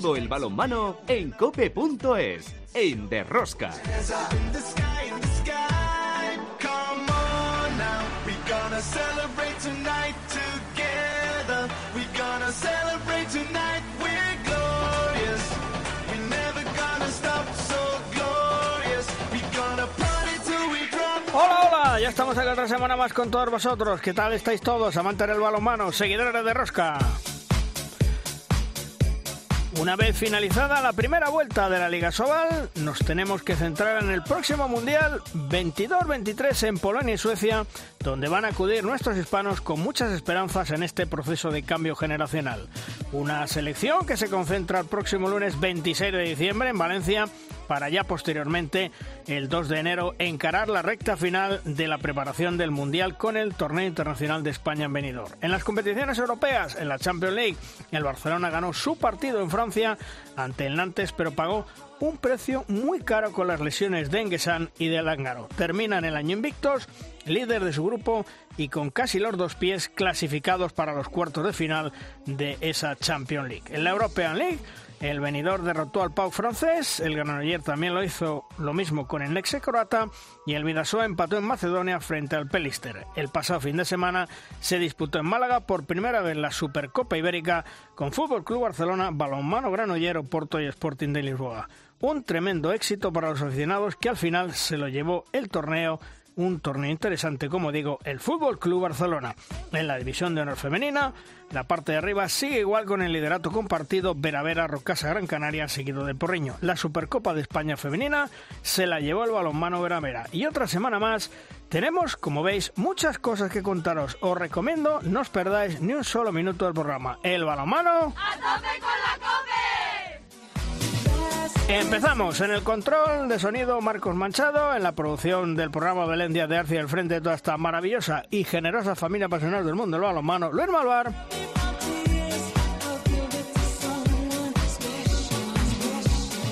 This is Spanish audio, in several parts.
Todo el balonmano en cope.es, en Derrosca. Ya estamos aquí otra semana más con todos vosotros. ¿Qué tal estáis todos, amantes del balonmano, seguidores de Rosca? Una vez finalizada la primera vuelta de la Liga Sobal, nos tenemos que centrar en el próximo Mundial 22-23 en Polonia y Suecia, donde van a acudir nuestros hispanos con muchas esperanzas en este proceso de cambio generacional. Una selección que se concentra el próximo lunes 26 de diciembre en Valencia para ya posteriormente, el 2 de enero, encarar la recta final de la preparación del Mundial con el Torneo Internacional de España en Benidorm. En las competiciones europeas, en la Champions League, el Barcelona ganó su partido en Francia ante el Nantes, pero pagó un precio muy caro con las lesiones de Enguesan y de Langaro. Terminan el año invictos, líder de su grupo y con casi los dos pies clasificados para los cuartos de final de esa Champions League. En la European League, el venidor derrotó al Pau francés, el Granoller también lo hizo lo mismo con el Nexe croata y el Vidasoa empató en Macedonia frente al Pelister. El pasado fin de semana se disputó en Málaga por primera vez la Supercopa Ibérica con Fútbol Club Barcelona, Balonmano Granollero, Porto y Sporting de Lisboa. Un tremendo éxito para los aficionados que al final se lo llevó el torneo un torneo interesante, como digo, el Fútbol Club Barcelona. En la división de honor femenina, la parte de arriba sigue igual con el liderato compartido Veravera Rocasa Gran Canaria, seguido de Porreño. La Supercopa de España femenina se la llevó el balonmano Veravera. Y otra semana más tenemos, como veis, muchas cosas que contaros. Os recomiendo no os perdáis ni un solo minuto del programa. El balonmano. ¡A tope con la! Empezamos. En el control de sonido Marcos Manchado, en la producción del programa Belén de Arce al frente de toda esta maravillosa y generosa familia apasionada del mundo del balonmano, Luis Malvar.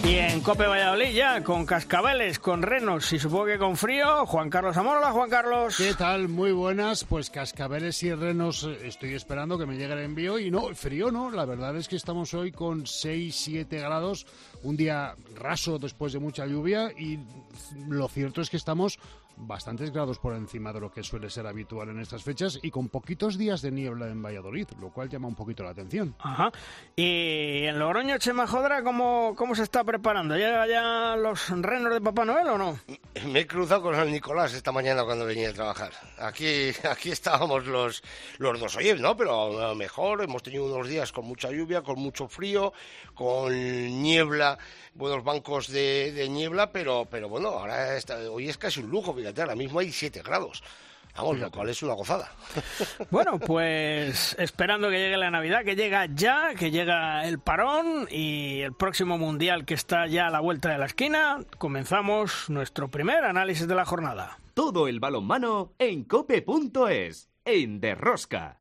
Y en Cope Valladolid ya, con cascabeles, con renos y supongo que con frío, Juan Carlos Amor. Juan Carlos. ¿Qué tal? Muy buenas. Pues cascabeles y renos eh, estoy esperando que me llegue el envío. Y no, frío no. La verdad es que estamos hoy con 6-7 grados. Un día raso después de mucha lluvia. Y lo cierto es que estamos bastantes grados por encima de lo que suele ser habitual en estas fechas y con poquitos días de niebla en Valladolid, lo cual llama un poquito la atención. Ajá. Y en Logroño, Chema Jodra, ¿cómo, ¿cómo se está preparando? ¿Llega ya los renos de Papá Noel o no? Me he cruzado con el Nicolás esta mañana cuando venía a trabajar. Aquí, aquí estábamos los, los dos. Oye, no, pero a lo mejor hemos tenido unos días con mucha lluvia, con mucho frío, con niebla buenos bancos de, niebla, pero, pero bueno, ahora hoy es casi un lujo, fíjate, ahora mismo hay 7 grados. Vamos, lo cual es una gozada. Bueno, pues esperando que llegue la Navidad, que llega ya, que llega el parón y el próximo Mundial que está ya a la vuelta de la esquina, comenzamos nuestro primer análisis de la jornada. Todo el balonmano en cope.es, en Derrosca.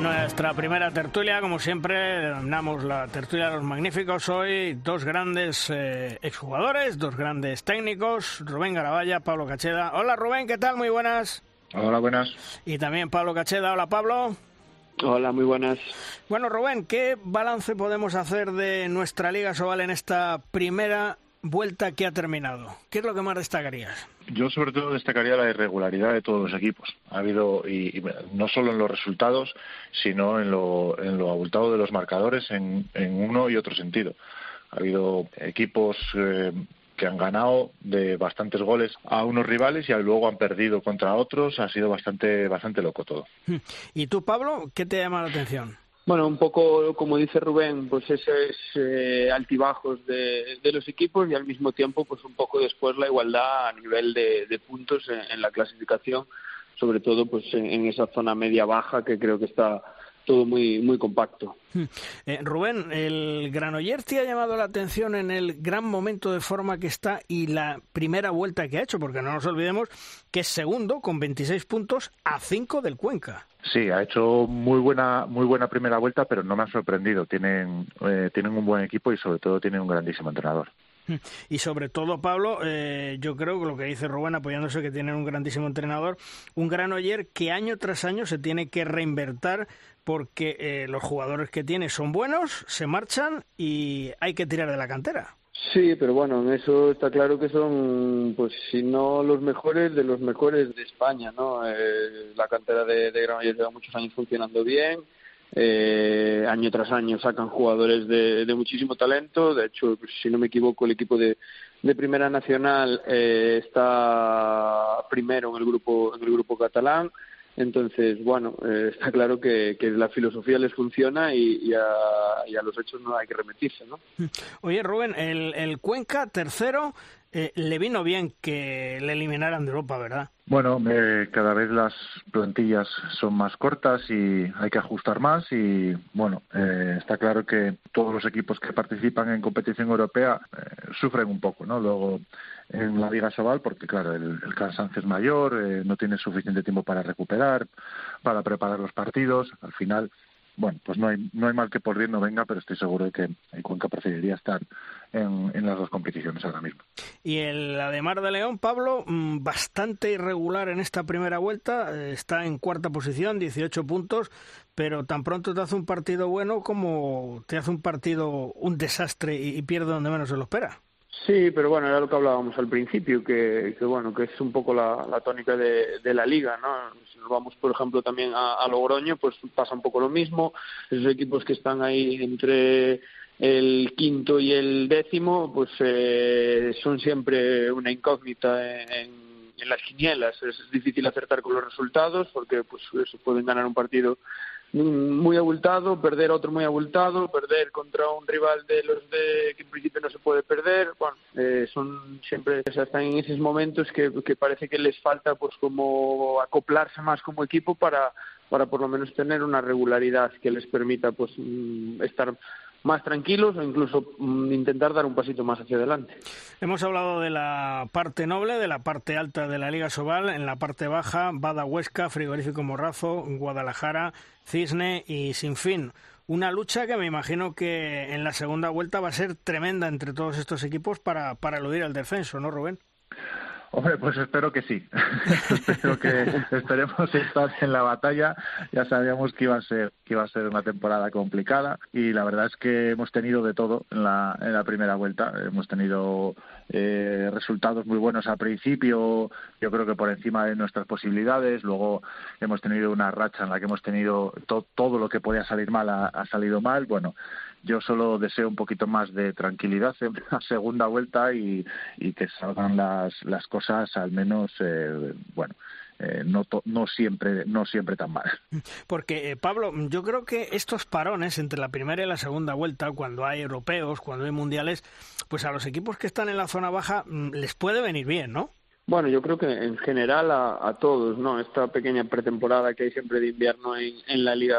Nuestra primera tertulia, como siempre, denominamos la tertulia de los magníficos. Hoy dos grandes eh, exjugadores, dos grandes técnicos, Rubén Garabaya, Pablo Cacheda. Hola Rubén, ¿qué tal? Muy buenas. Hola, buenas. Y también Pablo Cacheda. Hola Pablo. Hola, muy buenas. Bueno, Rubén, ¿qué balance podemos hacer de nuestra Liga Sobal en esta primera vuelta que ha terminado? ¿Qué es lo que más destacarías? Yo sobre todo destacaría la irregularidad de todos los equipos. Ha habido, y, no solo en los resultados, sino en lo, en lo abultado de los marcadores en, uno y otro sentido. Ha habido equipos eh, que han ganado de bastantes goles a unos rivales y luego han perdido contra otros. Ha sido bastante, bastante loco todo. ¿Y tú, Pablo, qué te llama la atención? Bueno, un poco como dice Rubén, pues esos eh, altibajos de, los equipos y al mismo tiempo, pues un poco después la igualdad a nivel de, puntos en, la clasificación, sobre todo pues en, esa zona media baja que creo que está todo muy muy compacto. Hmm. Eh, Rubén, el Granollers te ha llamado la atención en el gran momento de forma que está y la primera vuelta que ha hecho, porque no nos olvidemos que es segundo con 26 puntos a 5 del Cuenca. Sí, ha hecho muy buena muy buena primera vuelta, pero no me ha sorprendido. Tienen eh, tienen un buen equipo y sobre todo tienen un grandísimo entrenador. Y sobre todo, Pablo, eh, yo creo que lo que dice Rubén, apoyándose que tienen un grandísimo entrenador, un gran oyer que año tras año se tiene que reinvertir porque eh, los jugadores que tiene son buenos, se marchan y hay que tirar de la cantera. Sí, pero bueno, en eso está claro que son, pues si no los mejores, de los mejores de España, ¿no? Eh, la cantera de, de Granollers lleva muchos años funcionando bien, eh, año tras año sacan jugadores de, de, muchísimo talento. De hecho, si no me equivoco, el equipo de, de Primera Nacional eh, está primero en el grupo en el grupo catalán. Entonces, bueno, eh, está claro que, que, la filosofía les funciona y, a, y, a, los hechos no hay que remitirse, ¿no? Oye, Rubén, el Cuenca tercero eh, le vino bien que le eliminaran de Europa, ¿verdad? Bueno, eh, cada vez las plantillas son más cortas y hay que ajustar más y bueno, eh, está claro que todos los equipos que participan en competición europea eh, sufren un poco, ¿no? Luego en la Liga Sobal, porque claro, el, cansancio es mayor, eh, no tiene suficiente tiempo para recuperar, para preparar los partidos, al final bueno, pues no hay, no hay mal que por bien no venga, pero estoy seguro de que el Cuenca preferiría estar en, en las dos competiciones ahora mismo. Y el Ademar de León, Pablo, mm, bastante irregular en esta primera vuelta, eh, está en cuarta posición, 18 puntos, pero tan pronto te hace un partido bueno como te hace un partido un desastre y, y pierde donde menos se lo espera. Sí, pero bueno, era lo que hablábamos al principio, que, que bueno, que es un poco la, la tónica de, de, la liga, ¿no? Si nos vamos, por ejemplo, también a, a, Logroño, pues pasa un poco lo mismo. Esos equipos que están ahí entre el quinto y el décimo, pues eh, son siempre una incógnita en, las quinielas. Es, difícil acertar con los resultados porque, pues, eso pueden ganar un partido muy abultado, perder otro muy abultado, perder contra un rival de los de que en principio no se puede perder. Bueno, eh, son siempre o están en esos momentos que, que parece que les falta pues como acoplarse más como equipo para para por lo menos tener una regularidad que les permita pues estar más tranquilos o incluso mm, intentar dar un pasito más hacia adelante. Hemos hablado de la parte noble, de la parte alta de la Liga Sobal, en la parte baja, Bada Huesca, Frigorífico Morrazo, Guadalajara, Cisne y Sinfín. Una lucha que me imagino que en la segunda vuelta va a ser tremenda entre todos estos equipos para, para eludir el descenso, ¿no, Rubén? Hombre, pues espero que sí. espero que esperemos estar en la batalla. Ya sabíamos que iba a ser que iba a ser una temporada complicada y la verdad es que hemos tenido de todo en la en la primera vuelta. Hemos tenido eh, resultados muy buenos al principio, yo creo que por encima de nuestras posibilidades. Luego hemos tenido una racha en la que hemos tenido to todo lo que podía salir mal ha salido mal. Bueno, yo solo deseo un poquito más de tranquilidad en la segunda vuelta y, que salgan las, las cosas al menos, eh, bueno, eh, no, no siempre no siempre tan mal. Porque, eh, Pablo, yo creo que estos parones entre la primera y la segunda vuelta, cuando hay europeos, cuando hay mundiales, pues a los equipos que están en la zona baja mm, les puede venir bien, ¿no? Bueno, yo creo que en general a, a, todos, ¿no? Esta pequeña pretemporada que hay siempre de invierno en, en la liga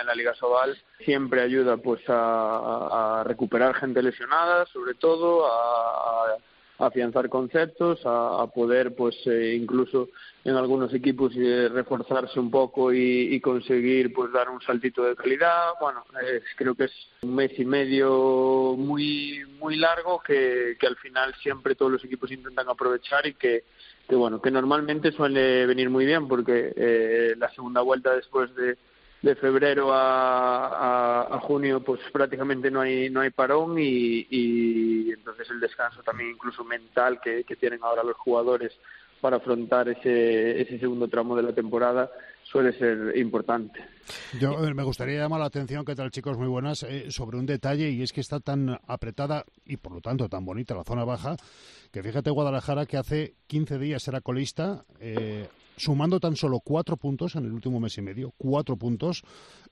en la liga Sobal siempre ayuda, pues, a, a recuperar gente lesionada, sobre todo, a, afianzar conceptos, a, a poder, pues, eh, incluso en algunos equipos eh, reforzarse un poco y, y, conseguir, pues, dar un saltito de calidad. Bueno, eh, creo que es un mes y medio muy muy largo que, que al final siempre todos los equipos intentan aprovechar y que que bueno que normalmente suele venir muy bien porque eh, la segunda vuelta después de de febrero a, a, junio pues prácticamente no hay no hay parón y, y entonces el descanso también incluso mental que, que tienen ahora los jugadores para afrontar ese, ese segundo tramo de la temporada suele ser importante. Yo me gustaría llamar la atención, que tal chicos, muy buenas, eh, sobre un detalle y es que está tan apretada y por lo tanto tan bonita la zona baja, que fíjate Guadalajara que hace 15 días era colista, eh, sumando tan solo cuatro puntos en el último mes y medio, cuatro puntos,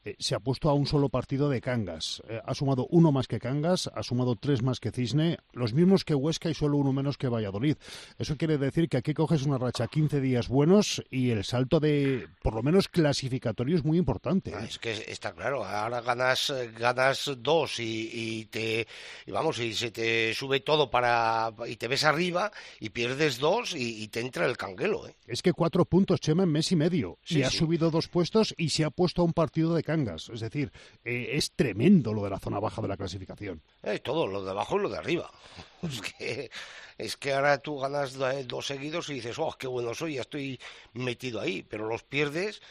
eh, se ha puesto a un solo partido de Cangas. Eh, ha sumado uno más que Cangas, ha sumado tres más que Cisne, los mismos que Huesca y solo uno menos que Valladolid. Eso quiere decir que aquí coges una racha 15 días buenos y el salto de, por lo menos clasificatorio, es muy importante. Ah, es que está claro, ahora ganas, ganas dos y, te, vamos, y se te sube todo para, y te ves arriba y pierdes dos y, te entra el canguelo. ¿eh? Es que cuatro puntos, Chema, en mes y medio. y ha subido dos puestos y se ha puesto a un partido de Cangas es decir, eh, es tremendo lo de la zona baja de la clasificación. Eh, todo, lo de abajo y lo de arriba. Es que, ahora tú ganas dos seguidos y dices, oh, qué bueno soy, ya estoy metido ahí, pero los pierdes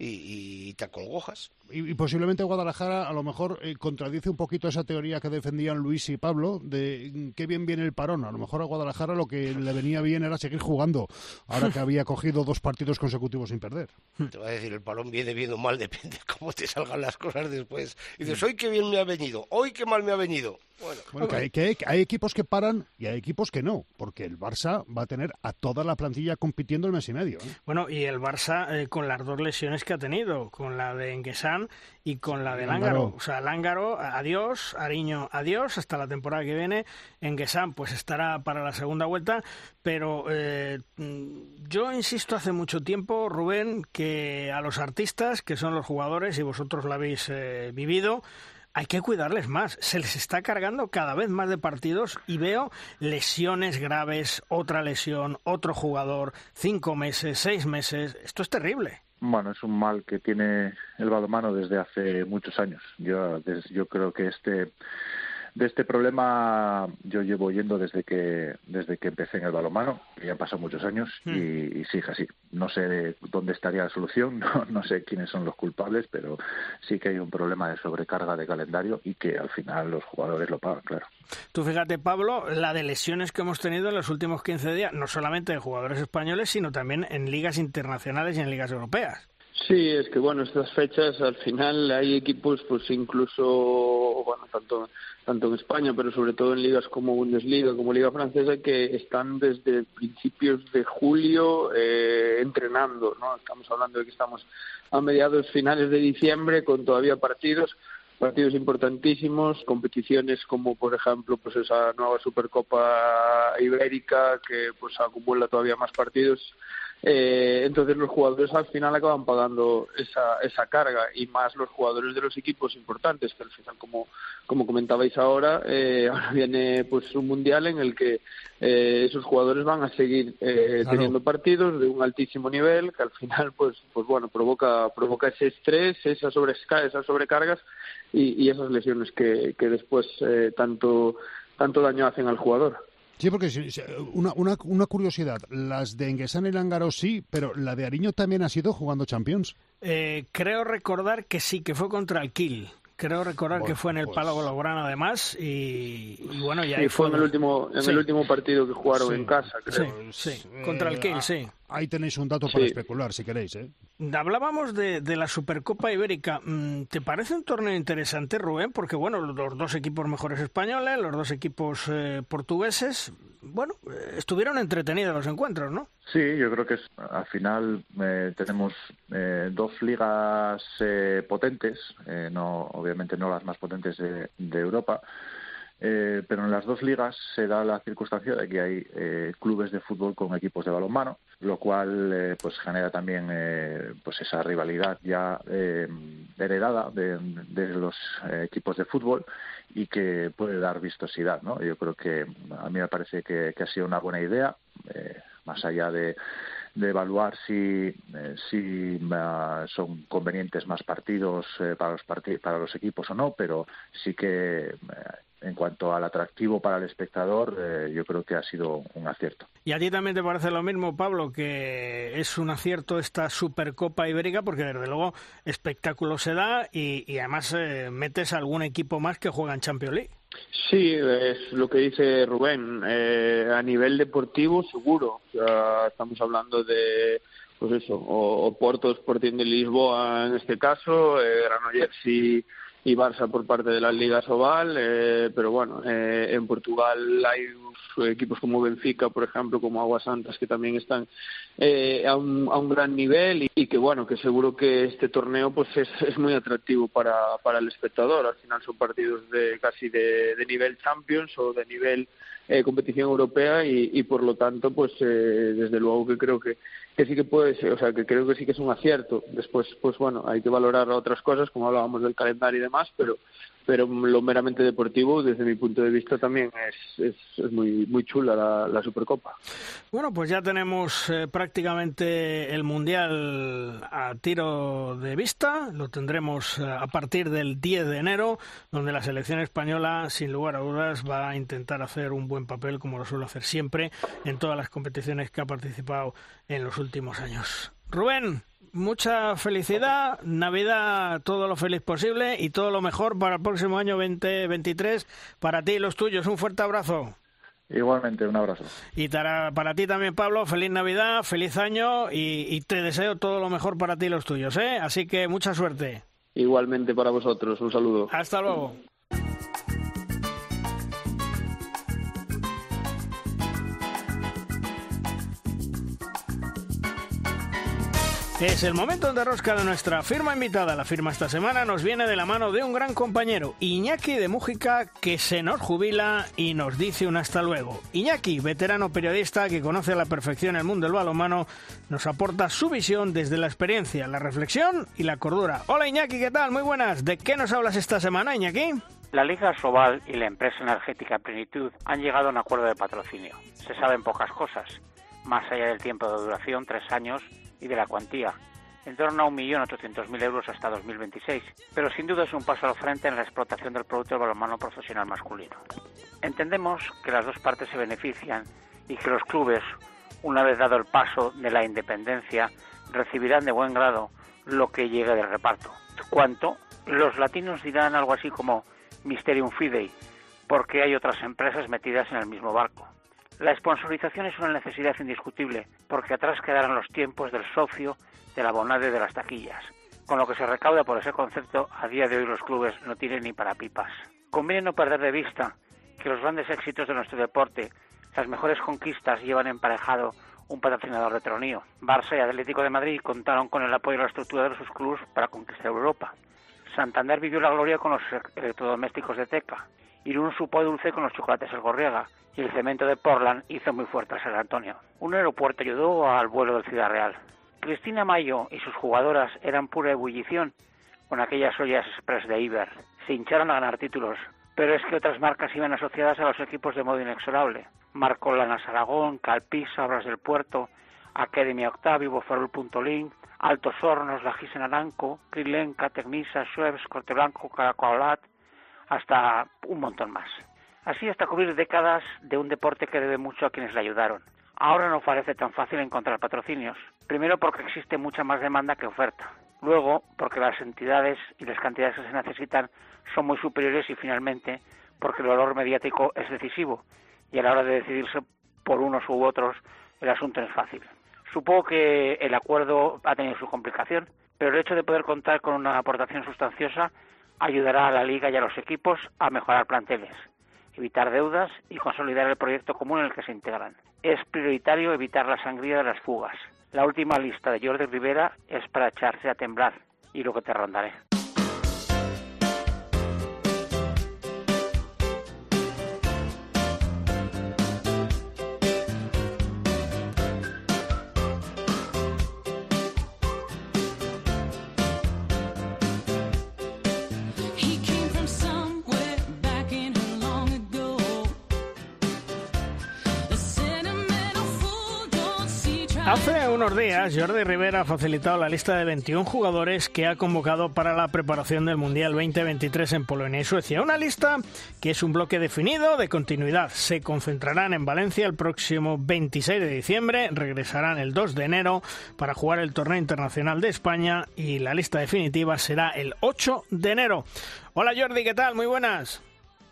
y, te acongojas. Y, posiblemente Guadalajara a lo mejor eh, contradice un poquito esa teoría que defendían Luis y Pablo de mm, qué bien viene el parón. A lo mejor a Guadalajara lo que le venía bien era seguir jugando, ahora que había cogido dos partidos consecutivos sin perder. Te voy a decir, el parón viene bien o mal, depende cómo te salgan las cosas después. Y dices, hoy qué bien me ha venido, hoy qué mal me ha venido. Bueno, que hay, equipos que paran y hay equipos que no, porque el Barça va a tener a toda la plantilla compitiendo el mes y medio. ¿eh? Bueno, y el Barça eh, con las dos lesiones que ha tenido, con la de Y con la de Lángaro. O sea, Lángaro, adiós, Ariño, adiós, hasta la temporada que viene. Enguesan, pues estará para la segunda vuelta, pero eh, yo insisto hace mucho tiempo, Rubén, que a los artistas, que son los jugadores, y vosotros lo habéis vivido, hay que cuidarles más. Se les está cargando cada vez más de partidos y veo lesiones graves, otra lesión, otro jugador, cinco meses, seis meses. Esto es terrible. Bueno, es un mal que tiene el balonmano desde hace muchos años. Yo, yo creo que este de este problema yo llevo yendo desde que desde que empecé en el balonmano, ya han pasado muchos años hmm. y, y, sí, así. No sé dónde estaría la solución, no, no, sé quiénes son los culpables, pero sí que hay un problema de sobrecarga de calendario y que al final los jugadores lo pagan, claro. Tú fíjate, Pablo, la de lesiones que hemos tenido en los últimos 15 días, no solamente de jugadores españoles, sino también en ligas internacionales y en ligas europeas. Sí, es que bueno, estas fechas al final hay equipos, pues incluso, bueno, tanto, tanto en España, pero sobre todo en ligas como Bundesliga, como Liga Francesa, que están desde principios de julio eh, entrenando, ¿no? Estamos hablando de que estamos a mediados finales de diciembre con todavía partidos partidos importantísimos, competiciones como por ejemplo pues esa nueva Supercopa Ibérica que pues acumula todavía más partidos eh, entonces los jugadores al final acaban pagando esa, esa carga y más los jugadores de los equipos importantes que al final como, como comentabais ahora eh, ahora viene pues un mundial en el que eh, esos jugadores van a seguir eh, teniendo partidos de un altísimo nivel que al final pues pues bueno provoca provoca ese estrés esa esas sobrecargas y, y esas lesiones que, que después eh, tanto tanto daño hacen al jugador Sí, porque una, una, una curiosidad, las de Enguesan y Langaro sí, pero la de Ariño también ha sido jugando Champions. Eh, creo recordar que sí, que fue contra el Kiel. Creo recordar que fue en el pues... Palo Blaugrana además y, bueno, ya ahí fue, en el último en el último partido que jugaron en casa, creo. Sí, sí. contra el eh, Kiel, sí. Ahí tenéis un dato para especular, si queréis. ¿eh? Hablábamos de, de, la Supercopa Ibérica. Mm, ¿Te parece un torneo interesante, Rubén? Porque, bueno, los dos equipos mejores españoles, los dos equipos eh, portugueses, bueno, eh, estuvieron entretenidos los encuentros, ¿no? Sí, yo creo que es, al final eh, tenemos eh, dos ligas eh, potentes, eh, no, obviamente no las más potentes de, de Europa, eh, pero en las dos ligas se da la circunstancia de que hay eh, clubes de fútbol con equipos de balonmano, lo cual eh, pues genera también eh, pues esa rivalidad ya eh, heredada de, los eh, equipos de fútbol y que puede dar vistosidad, ¿no? Yo creo que a mí me parece que, ha sido una buena idea, más allá de de evaluar si, si uh, son convenientes más partidos eh, para, los part para los equipos o no, pero sí que en cuanto al atractivo para el espectador, eh, yo creo que ha sido un acierto. ¿Y a ti también te parece lo mismo, Pablo, que es un acierto esta Supercopa Ibérica? Porque desde luego espectáculo se da y, y además eh, metes algún equipo más que juega en Champions League. Sí, es lo que dice Rubén. Eh, a nivel deportivo, seguro. O sea, estamos hablando de, pues eso, o, o Porto Sporting de Lisboa en este caso, eh, Granollers y y Barça por parte de la Liga Sobal, eh, pero bueno, eh, en Portugal hay equipos como Benfica, por ejemplo, como Aguas Santas, que también están eh, a, un, a un gran nivel y, que bueno, que seguro que este torneo pues es, es muy atractivo para, para el espectador. Al final son partidos de casi de, de nivel Champions o de nivel eh, competición europea y, y, por lo tanto pues eh, desde luego que creo que, que sí que puede ser, o sea que creo que sí que es un acierto. Después pues bueno hay que valorar otras cosas como hablábamos del calendario y demás pero pero lo meramente deportivo, desde mi punto de vista, también es, es, muy, muy chula la, Supercopa. Bueno, pues ya tenemos eh, prácticamente el Mundial a tiro de vista. Lo tendremos eh, a partir del 10 de enero, donde la selección española, sin lugar a dudas, va a intentar hacer un buen papel, como lo suele hacer siempre, en todas las competiciones que ha participado en los últimos años. Rubén, mucha felicidad, Navidad todo lo feliz posible y todo lo mejor para el próximo año 2023 para ti y los tuyos. Un fuerte abrazo. Igualmente, un abrazo. Y para, para ti también, Pablo, feliz Navidad, feliz año y, y, te deseo todo lo mejor para ti y los tuyos, ¿eh? Así que mucha suerte. Igualmente para vosotros, un saludo. Hasta luego. Es el momento de rosca de nuestra firma invitada. La firma esta semana nos viene de la mano de un gran compañero, Iñaki de Mújica, que se nos jubila y nos dice un hasta luego. Iñaki, veterano periodista que conoce a la perfección el mundo del balonmano, nos aporta su visión desde la experiencia, la reflexión y la cordura. Hola Iñaki, ¿qué tal? Muy buenas. ¿De qué nos hablas esta semana, Iñaki? La Liga Sobal y la empresa energética Plenitud han llegado a un acuerdo de patrocinio. Se saben pocas cosas. Más allá del tiempo de duración, tres años, y de la cuantía, en torno a 1.800.000 euros hasta 2026, pero sin duda es un paso al frente en la explotación del producto del balonmano profesional masculino. Entendemos que las dos partes se benefician y que los clubes, una vez dado el paso de la independencia, recibirán de buen grado lo que llegue del reparto. Cuanto los latinos dirán algo así como Mysterium Fidei, porque hay otras empresas metidas en el mismo barco. La sponsorización es una necesidad indiscutible, porque atrás quedarán los tiempos del socio, de la bonade de las taquillas. Con lo que se recauda por ese concepto, a día de hoy los clubes no tienen ni para pipas. Conviene no perder de vista que los grandes éxitos de nuestro deporte, las mejores conquistas llevan emparejado un patrocinador de tronío. Barça y Atlético de Madrid contaron con el apoyo de la estructura de sus clubes para conquistar Europa. Santander vivió la gloria con los electrodomésticos de Teca. Irún supo dulce con los chocolates El Gorriega y el cemento de Portland hizo muy fuerte a San Antonio. Un aeropuerto ayudó al vuelo del Ciudad Real. Cristina Mayo y sus jugadoras eran pura ebullición con aquellas ollas express de Iber. Se hincharon a ganar títulos, pero es que otras marcas iban asociadas a los equipos de modo inexorable. Marco Lanas Aragón, Calpisa, Obras del Puerto, Academia Octavio, Bofarol Puntolín, Altos Hornos, La Gisen Aranco, Krilenka, Tecnisa, Corte Blanco, Caracolat, hasta un montón más. Así hasta cubrir décadas de un deporte que debe mucho a quienes le ayudaron. Ahora no parece tan fácil encontrar patrocinios. Primero porque existe mucha más demanda que oferta. Luego porque las entidades y las cantidades que se necesitan son muy superiores y finalmente porque el valor mediático es decisivo y a la hora de decidirse por unos u otros el asunto no es fácil. Supongo que el acuerdo ha tenido su complicación, pero el hecho de poder contar con una aportación sustanciosa ayudará a la liga y a los equipos a mejorar planteles evitar deudas y consolidar el proyecto común en el que se integran. Es prioritario evitar la sangría de las fugas. La última lista de Jordi Rivera es para echarse a temblar y lo que te rondaré. Jordi Rivera ha facilitado la lista de 21 jugadores que ha convocado para la preparación del Mundial 2023 en Polonia y Suecia. Una lista que es un bloque definido de continuidad. Se concentrarán en Valencia el próximo 26 de diciembre, regresarán el 2 de enero para jugar el torneo internacional de España y la lista definitiva será el 8 de enero. Hola Jordi, ¿qué tal? Muy buenas.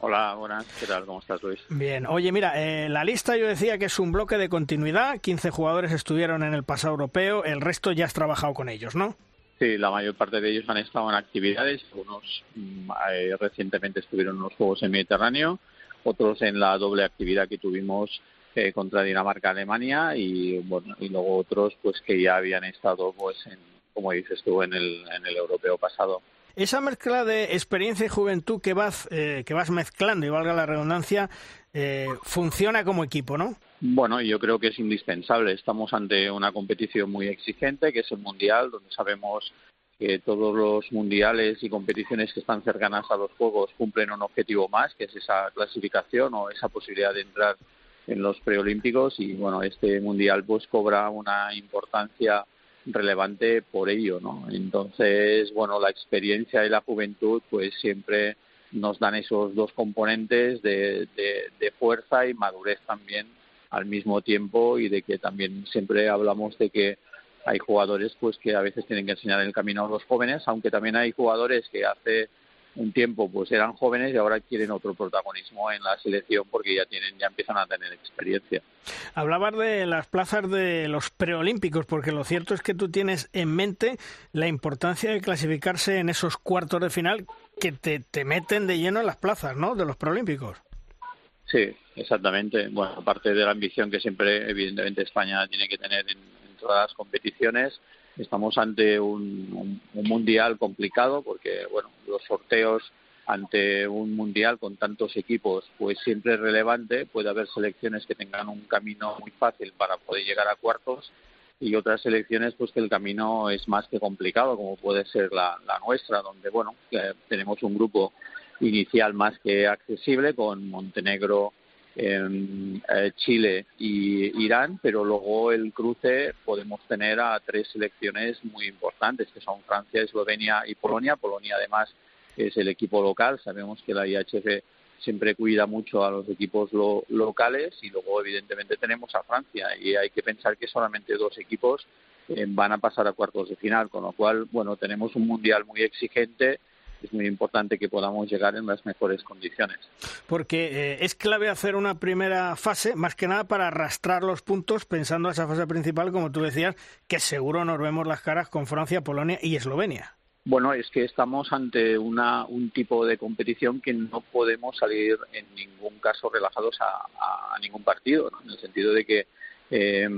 Hola, buenas, ¿qué tal? ¿Cómo estás, Luis? Bien, oye, mira, eh, la lista yo decía que es un bloque de continuidad, 15 jugadores estuvieron en el pasado europeo, el resto ya has trabajado con ellos, ¿no? Sí, la mayor parte de ellos han estado en actividades, algunos mm, eh, recientemente estuvieron en los Juegos en Mediterráneo, otros en la doble actividad que tuvimos eh, contra Dinamarca Alemania y bueno y luego otros pues que ya habían estado pues en, como dices tú en el, en el europeo pasado esa mezcla de experiencia y juventud que vas eh, que vas mezclando y valga la redundancia eh, funciona como equipo no bueno yo creo que es indispensable. Estamos ante una competición muy exigente que es el mundial donde sabemos que todos los mundiales y competiciones que están cercanas a los juegos cumplen un objetivo más que es esa clasificación o esa posibilidad de entrar en los preolímpicos. Y bueno este mundial pues cobra una importancia relevante por ello no entonces bueno la experiencia y la juventud pues siempre nos dan esos dos componentes de, de, fuerza y madurez también al mismo tiempo y de que también siempre hablamos de que hay jugadores pues que a veces tienen que enseñar el camino a los jóvenes aunque también hay jugadores que hace un tiempo pues eran jóvenes y ahora quieren otro protagonismo en la selección porque ya tienen ya empiezan a tener experiencia. Hablabas de las plazas de los preolímpicos porque lo cierto es que tú tienes en mente la importancia de clasificarse en esos cuartos de final que te, te meten de lleno en las plazas, ¿no? De los preolímpicos. Sí, exactamente. Bueno, aparte de la ambición que siempre evidentemente España tiene que tener en todas las competiciones, Estamos ante un, mundial complicado porque, bueno, los sorteos ante un mundial con tantos equipos, pues siempre es relevante. Puede haber selecciones que tengan un camino muy fácil para poder llegar a cuartos y otras selecciones, pues que el camino es más que complicado, como puede ser la, la nuestra, donde, bueno, tenemos un grupo inicial más que accesible con Montenegro, en eh, Chile y Irán, pero luego el cruce podemos tener a tres selecciones muy importantes, que son Francia, Eslovenia y Polonia. Polonia además es el equipo local, sabemos que la IHF siempre cuida mucho a los equipos locales y luego evidentemente tenemos a Francia y hay que pensar que solamente dos equipos eh, van a pasar a cuartos de final, con lo cual, bueno, tenemos un mundial muy exigente es muy importante que podamos llegar en las mejores condiciones. Porque eh, es clave hacer una primera fase, más que nada para arrastrar los puntos, pensando en esa fase principal, como tú decías, que seguro nos vemos las caras con Francia, Polonia y Eslovenia. Bueno, es que estamos ante una, un tipo de competición que no podemos salir en ningún caso relajados a, ningún partido, en el sentido de que eh,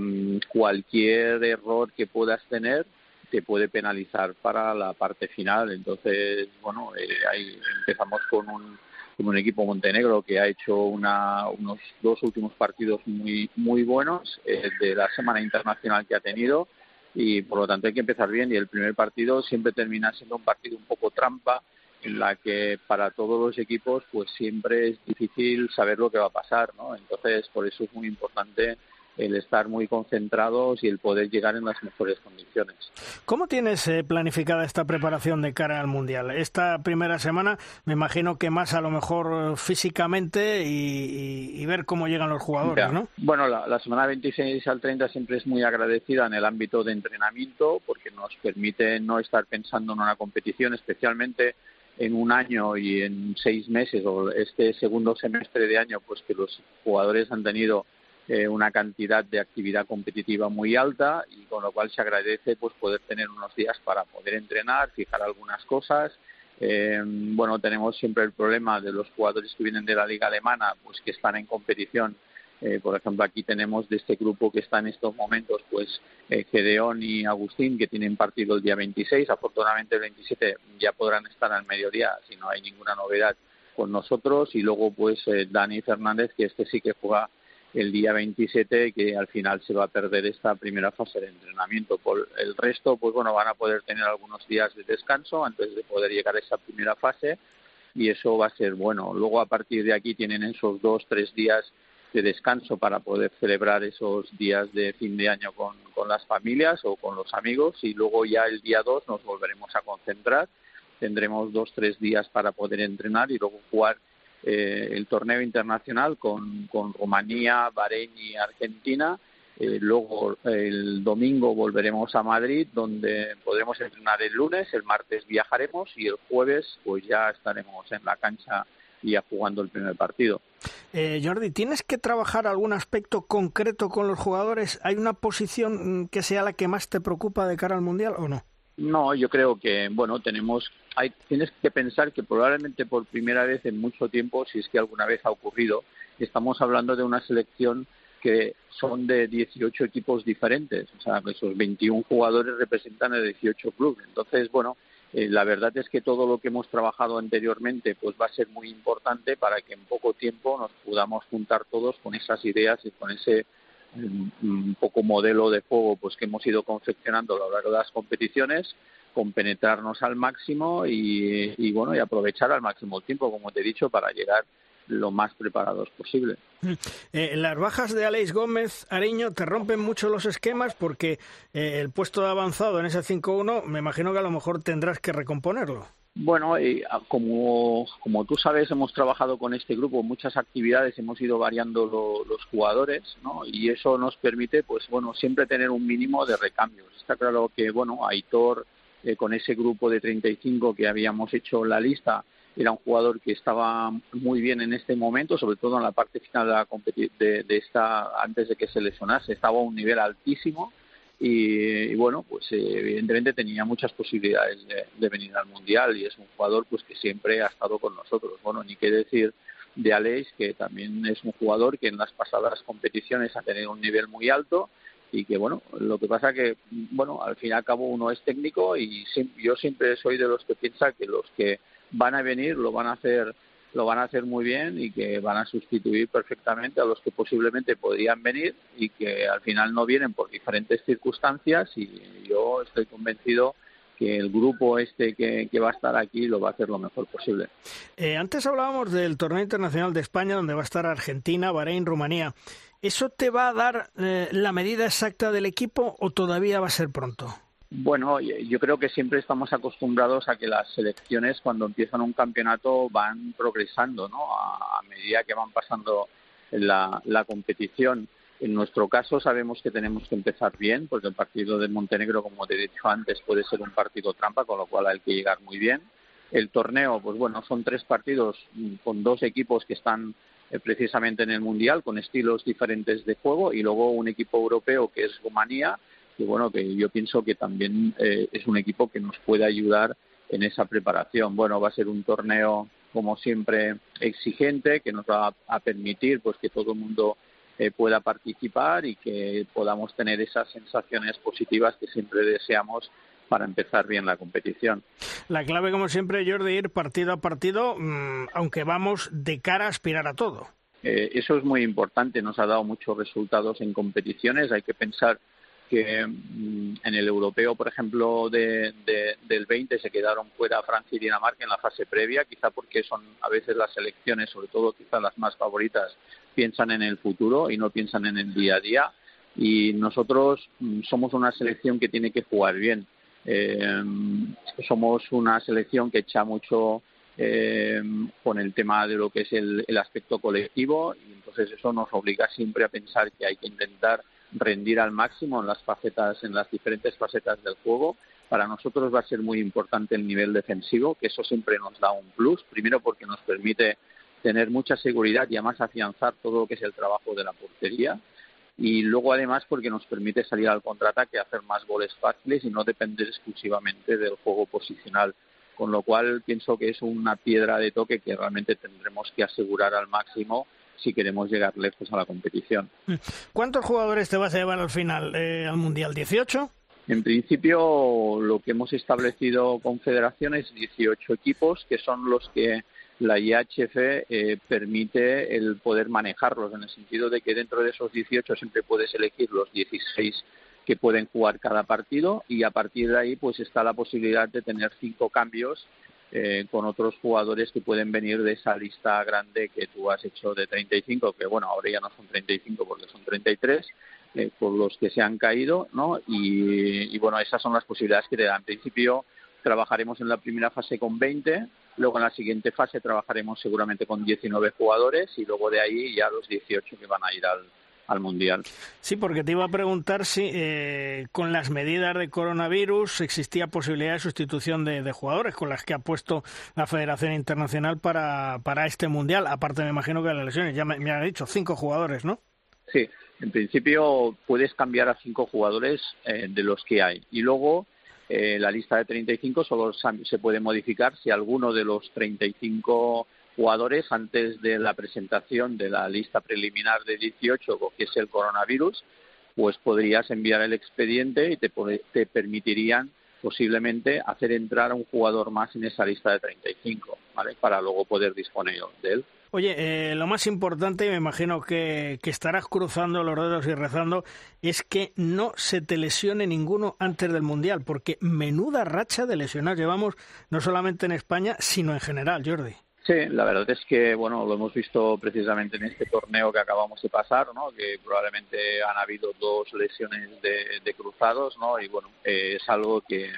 cualquier error que puedas tener te puede penalizar para la parte final. Entonces, bueno, eh, ahí empezamos con un, con un equipo Montenegro que ha hecho una, unos dos últimos partidos muy, muy buenos eh, de la semana internacional que ha tenido y por lo tanto hay que empezar bien y el primer partido siempre termina siendo un partido un poco trampa en la que para todos los equipos pues siempre es difícil saber lo que va a pasar. Entonces por eso es muy importante el estar muy concentrados y el poder llegar en las mejores condiciones. ¿Cómo tienes eh, planificada esta preparación de cara al Mundial? Esta primera semana me imagino que más a lo mejor físicamente y, ver cómo llegan los jugadores, ¿no? Bueno, la, la, semana 26 al 30 siempre es muy agradecida en el ámbito de entrenamiento porque nos permite no estar pensando en una competición, especialmente en un año y en seis meses o este segundo semestre de año, pues que los jugadores han tenido eh, una cantidad de actividad competitiva muy alta y con lo cual se agradece pues poder tener unos días para poder entrenar, fijar algunas cosas. Eh, bueno, tenemos siempre el problema de los jugadores que vienen de la liga alemana, pues que están en competición. Eh, por ejemplo, aquí tenemos de este grupo que está en estos momentos, pues Gedeón y Agustín, que tienen partido el día 26. Afortunadamente el 27 ya podrán estar al mediodía, si no hay ninguna novedad con nosotros. Y luego, pues Dani Fernández, que este sí que juega el día 27 que al final se va a perder esta primera fase de entrenamiento. Por el resto, pues bueno, van a poder tener algunos días de descanso antes de poder llegar a esa primera fase y eso va a ser bueno. Luego a partir de aquí tienen esos dos, tres días de descanso para poder celebrar esos días de fin de año con, con las familias o con los amigos y luego ya el día 2 nos volveremos a concentrar. Tendremos dos, tres días para poder entrenar y luego jugar eh, el torneo internacional con, con Rumanía, Bahrein y Argentina. Eh, luego el domingo volveremos a Madrid, donde podremos entrenar el lunes, el martes viajaremos y el jueves pues ya estaremos en la cancha ya jugando el primer partido. Eh, Jordi, ¿tienes que trabajar algún aspecto concreto con los jugadores? ¿Hay una posición que sea la que más te preocupa de cara al Mundial o no? No, yo creo que, bueno, tenemos, hay, tienes que pensar que probablemente por primera vez en mucho tiempo, si es que alguna vez ha ocurrido, estamos hablando de una selección que son de 18 equipos diferentes, o sea, que esos 21 jugadores representan a 18 clubes. Entonces, bueno, eh, la verdad es que todo lo que hemos trabajado anteriormente pues va a ser muy importante para que en poco tiempo nos podamos juntar todos con esas ideas y con ese mm, un poco modelo de juego pues que hemos ido confeccionando a lo largo de las competiciones compenetrarnos al máximo y, y bueno y aprovechar al máximo el tiempo como te he dicho para llegar lo más preparados posible. Mm. Eh, las bajas de Aleix Gómez, Ariño, te rompen mucho los esquemas porque eh, el puesto de avanzado en ese 5-1, me imagino que a lo mejor tendrás que recomponerlo. Bueno, como, como tú sabes, hemos trabajado con este grupo muchas actividades, hemos ido variando los jugadores, ¿no? Y eso nos permite, pues bueno, siempre tener un mínimo de recambios. Está claro que, bueno, Aitor, eh, con ese grupo de 35 que habíamos hecho la lista, era un jugador que estaba muy bien en este momento, sobre todo en la parte final de, la de, de esta, antes de que se lesionase, estaba a un nivel altísimo y, bueno, pues eh, evidentemente tenía muchas posibilidades de, venir al Mundial y es un jugador pues que siempre ha estado con nosotros. Bueno, ni qué decir de Aleix, que también es un jugador que en las pasadas competiciones ha tenido un nivel muy alto y que bueno, lo que pasa que bueno, al fin y al cabo uno es técnico y yo siempre soy de los que piensa que los que van a venir, lo van a hacer lo van a hacer muy bien y que van a sustituir perfectamente a los que posiblemente podrían venir y que al final no vienen por diferentes circunstancias y yo estoy convencido que el grupo este que, va a estar aquí lo va a hacer lo mejor posible. Eh, antes hablábamos del torneo internacional de España donde va a estar Argentina, Bahrein, Rumanía. ¿Eso te va a dar eh, la medida exacta del equipo o todavía va a ser pronto? Bueno, yo creo que siempre estamos acostumbrados a que las selecciones cuando empiezan un campeonato van progresando, ¿no? A, medida que van pasando la, la competición. En nuestro caso sabemos que tenemos que empezar bien, porque el partido de Montenegro, como te he dicho antes, puede ser un partido trampa, con lo cual hay que llegar muy bien. El torneo, pues bueno, son tres partidos con dos equipos que están eh, precisamente en el Mundial, con estilos diferentes de juego, y luego un equipo europeo que es Rumanía, que bueno, que yo pienso que también eh, es un equipo que nos puede ayudar en esa preparación. Bueno, va a ser un torneo como siempre exigente que nos va a permitir pues que todo el mundo eh, pueda participar y que podamos tener esas sensaciones positivas que siempre deseamos para empezar bien la competición. La clave, como siempre, Jordi, ir partido a partido, mm, aunque vamos de cara a aspirar a todo. Eh, eso es muy importante, nos ha dado muchos resultados en competiciones. Hay que pensar que mm, en el europeo, por ejemplo, de, del 20 se quedaron fuera Francia y Dinamarca en la fase previa, quizá porque son a veces las selecciones, sobre todo quizá las más favoritas, piensan en el futuro y no piensan en el día a día. Y nosotros mm, somos una selección que tiene que jugar bien. Eh, somos una selección que echa mucho eh, con el tema de lo que es el, el aspecto colectivo y entonces eso nos obliga siempre a pensar que hay que intentar rendir al máximo en las facetas, en las diferentes facetas del juego. Para nosotros va a ser muy importante el nivel defensivo, que eso siempre nos da un plus. Primero porque nos permite tener mucha seguridad y además afianzar todo lo que es el trabajo de la portería. Y luego además porque nos permite salir al contraataque, hacer más goles fáciles y no depender exclusivamente del juego posicional. Con lo cual pienso que es una piedra de toque que realmente tendremos que asegurar al máximo si queremos llegar lejos a la competición. ¿Cuántos jugadores te vas a llevar al final eh, al Mundial? ¿18? En principio, lo que hemos establecido con federaciones, 18 equipos, que son los que la IHF eh, permite el poder manejarlos, en el sentido de que dentro de esos 18 siempre puedes elegir los 16 que pueden jugar cada partido y a partir de ahí pues está la posibilidad de tener cinco cambios eh, con otros jugadores que pueden venir de esa lista grande que tú has hecho de 35, que bueno, ahora ya no son 35 porque son 33, eh, por los que se han caído, ¿no? Y, y, bueno, esas son las posibilidades que te dan. En principio trabajaremos en la primera fase con 20, luego en la siguiente fase trabajaremos seguramente con 19 jugadores y luego de ahí ya los 18 que van a ir al, al Mundial. Sí, porque te iba a preguntar si eh, con las medidas de coronavirus existía posibilidad de sustitución de, jugadores con las que ha puesto la Federación Internacional para, para este Mundial. Aparte, me imagino que las lesiones, ya me, me han dicho, cinco jugadores, ¿no? Sí, en principio puedes cambiar a cinco jugadores eh, de los que hay. Y luego eh, la lista de 35 solo se puede modificar si alguno de los 35 jugadores antes de la presentación de la lista preliminar de 18 es el coronavirus, pues podrías enviar el expediente y te, te permitirían posiblemente hacer entrar a un jugador más en esa lista de 35, ¿vale? Para luego poder disponer de él. Oye, eh, lo más importante, y me imagino que, que, estarás cruzando los dedos y rezando, es que no se te lesione ninguno antes del Mundial, porque menuda racha de lesionados llevamos, no solamente en España, sino en general, Jordi. Sí, la verdad es que bueno lo hemos visto precisamente en este torneo que acabamos de pasar, ¿no? Que probablemente han habido dos lesiones de, cruzados, ¿no? Y bueno eh, es algo que,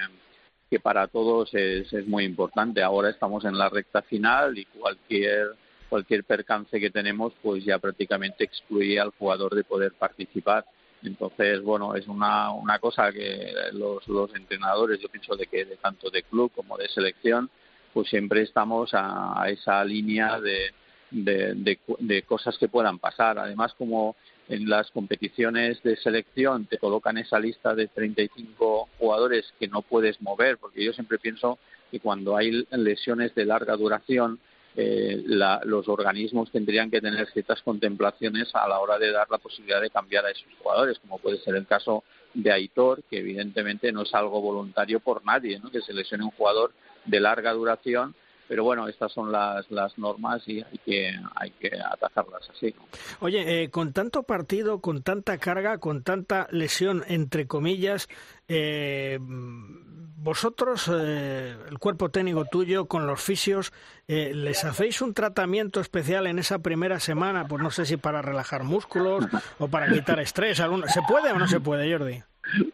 que para todos es, es muy importante. Ahora estamos en la recta final y cualquier cualquier percance que tenemos pues ya prácticamente excluye al jugador de poder participar. Entonces, bueno, es una, una cosa que los, los entrenadores, yo pienso de que de tanto de club como de selección, pues siempre estamos a, esa línea de, de, cosas que puedan pasar. Además, como en las competiciones de selección te colocan esa lista de 35 jugadores que no puedes mover, porque yo siempre pienso que cuando hay lesiones de larga duración, eh, los organismos tendrían que tener ciertas contemplaciones a la hora de dar la posibilidad de cambiar a esos jugadores, como puede ser el caso de Aitor, que evidentemente no es algo voluntario por nadie, ¿no? que se lesione un jugador de larga duración pero bueno, estas son las, las normas y hay que, hay que atajarlas así. Oye, eh, con tanto partido, con tanta carga, con tanta lesión, entre comillas, eh, vosotros, eh, el cuerpo técnico tuyo, con los fisios, ¿les hacéis un tratamiento especial en esa primera semana? Pues no sé si para relajar músculos o para quitar estrés. ¿Se puede o no se puede, Jordi?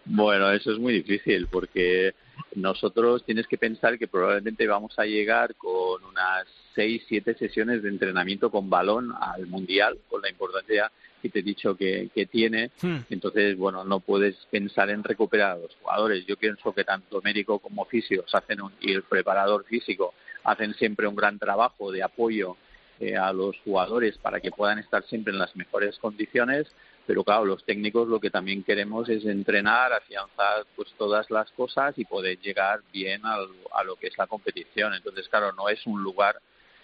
Bueno, eso es muy difícil porque nosotros tienes que pensar que probablemente vamos a llegar con unas seis, siete sesiones de entrenamiento con balón al Mundial, con la importancia que te he dicho que, tiene. Hmm. Entonces, bueno, no puedes pensar en recuperar a los jugadores. Yo pienso que tanto médico como físicos hacen y el preparador físico hacen siempre un gran trabajo de apoyo eh, a los jugadores para que puedan estar siempre en las mejores condiciones pero claro, los técnicos lo que también queremos es entrenar, afianzar pues todas las cosas y poder llegar bien a lo que es la competición. Entonces, claro, no es un lugar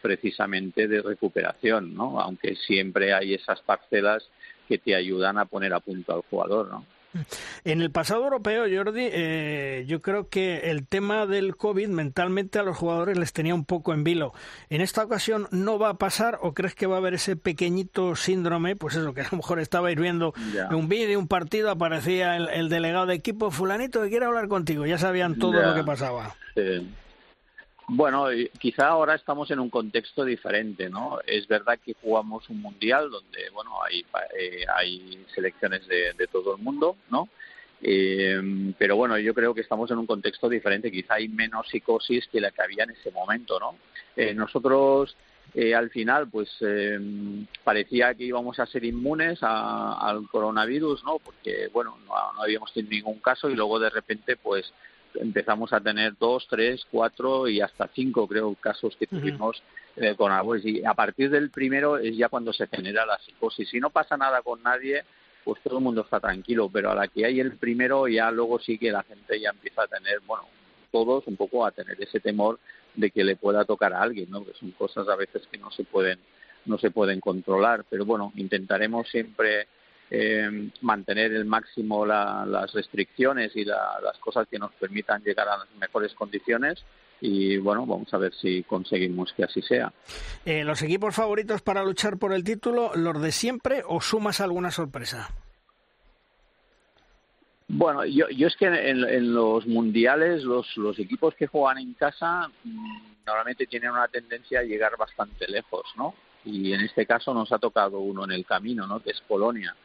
precisamente de recuperación, ¿no? Aunque siempre hay esas parcelas que te ayudan a poner a punto al jugador, ¿no? En el pasado europeo, Jordi, eh, yo creo que el tema del COVID mentalmente a los jugadores les tenía un poco en vilo. ¿En esta ocasión no va a pasar o crees que va a haber ese pequeñito síndrome? Pues eso, que a lo mejor estabais viendo un vídeo, un partido, aparecía el, delegado de equipo, fulanito que quiere hablar contigo, ya sabían todo lo que pasaba. Sí. Bueno, quizá ahora estamos en un contexto diferente, ¿no? Es verdad que jugamos un mundial donde, bueno, hay, eh, hay selecciones de, todo el mundo, ¿no? Eh, pero bueno, yo creo que estamos en un contexto diferente. Quizá hay menos psicosis que la que había en ese momento, ¿no? Eh, nosotros al final, pues parecía que íbamos a ser inmunes al coronavirus, ¿no? Porque bueno, no, no habíamos tenido ningún caso y luego de repente, pues empezamos a tener dos, tres, cuatro y hasta cinco, creo, casos que tuvimos eh, con árboles. Y a partir del primero es ya cuando se genera la psicosis. Si no pasa nada con nadie, pues todo el mundo está tranquilo, pero a la que hay el primero ya luego sí que la gente ya empieza a tener, bueno, todos un poco a tener ese temor de que le pueda tocar a alguien, ¿no? Que son cosas a veces que no se pueden no se pueden controlar, pero bueno, intentaremos siempre eh, mantener el máximo las restricciones y las cosas que nos permitan llegar a las mejores condiciones y bueno, vamos a ver si conseguimos que así sea. Eh, ¿Los equipos favoritos para luchar por el título, los de siempre o sumas alguna sorpresa? Bueno, yo, yo es que en, los mundiales los, los equipos que juegan en casa mm, normalmente tienen una tendencia a llegar bastante lejos, ¿no? Y en este caso nos ha tocado uno en el camino, ¿no? Que es Polonia.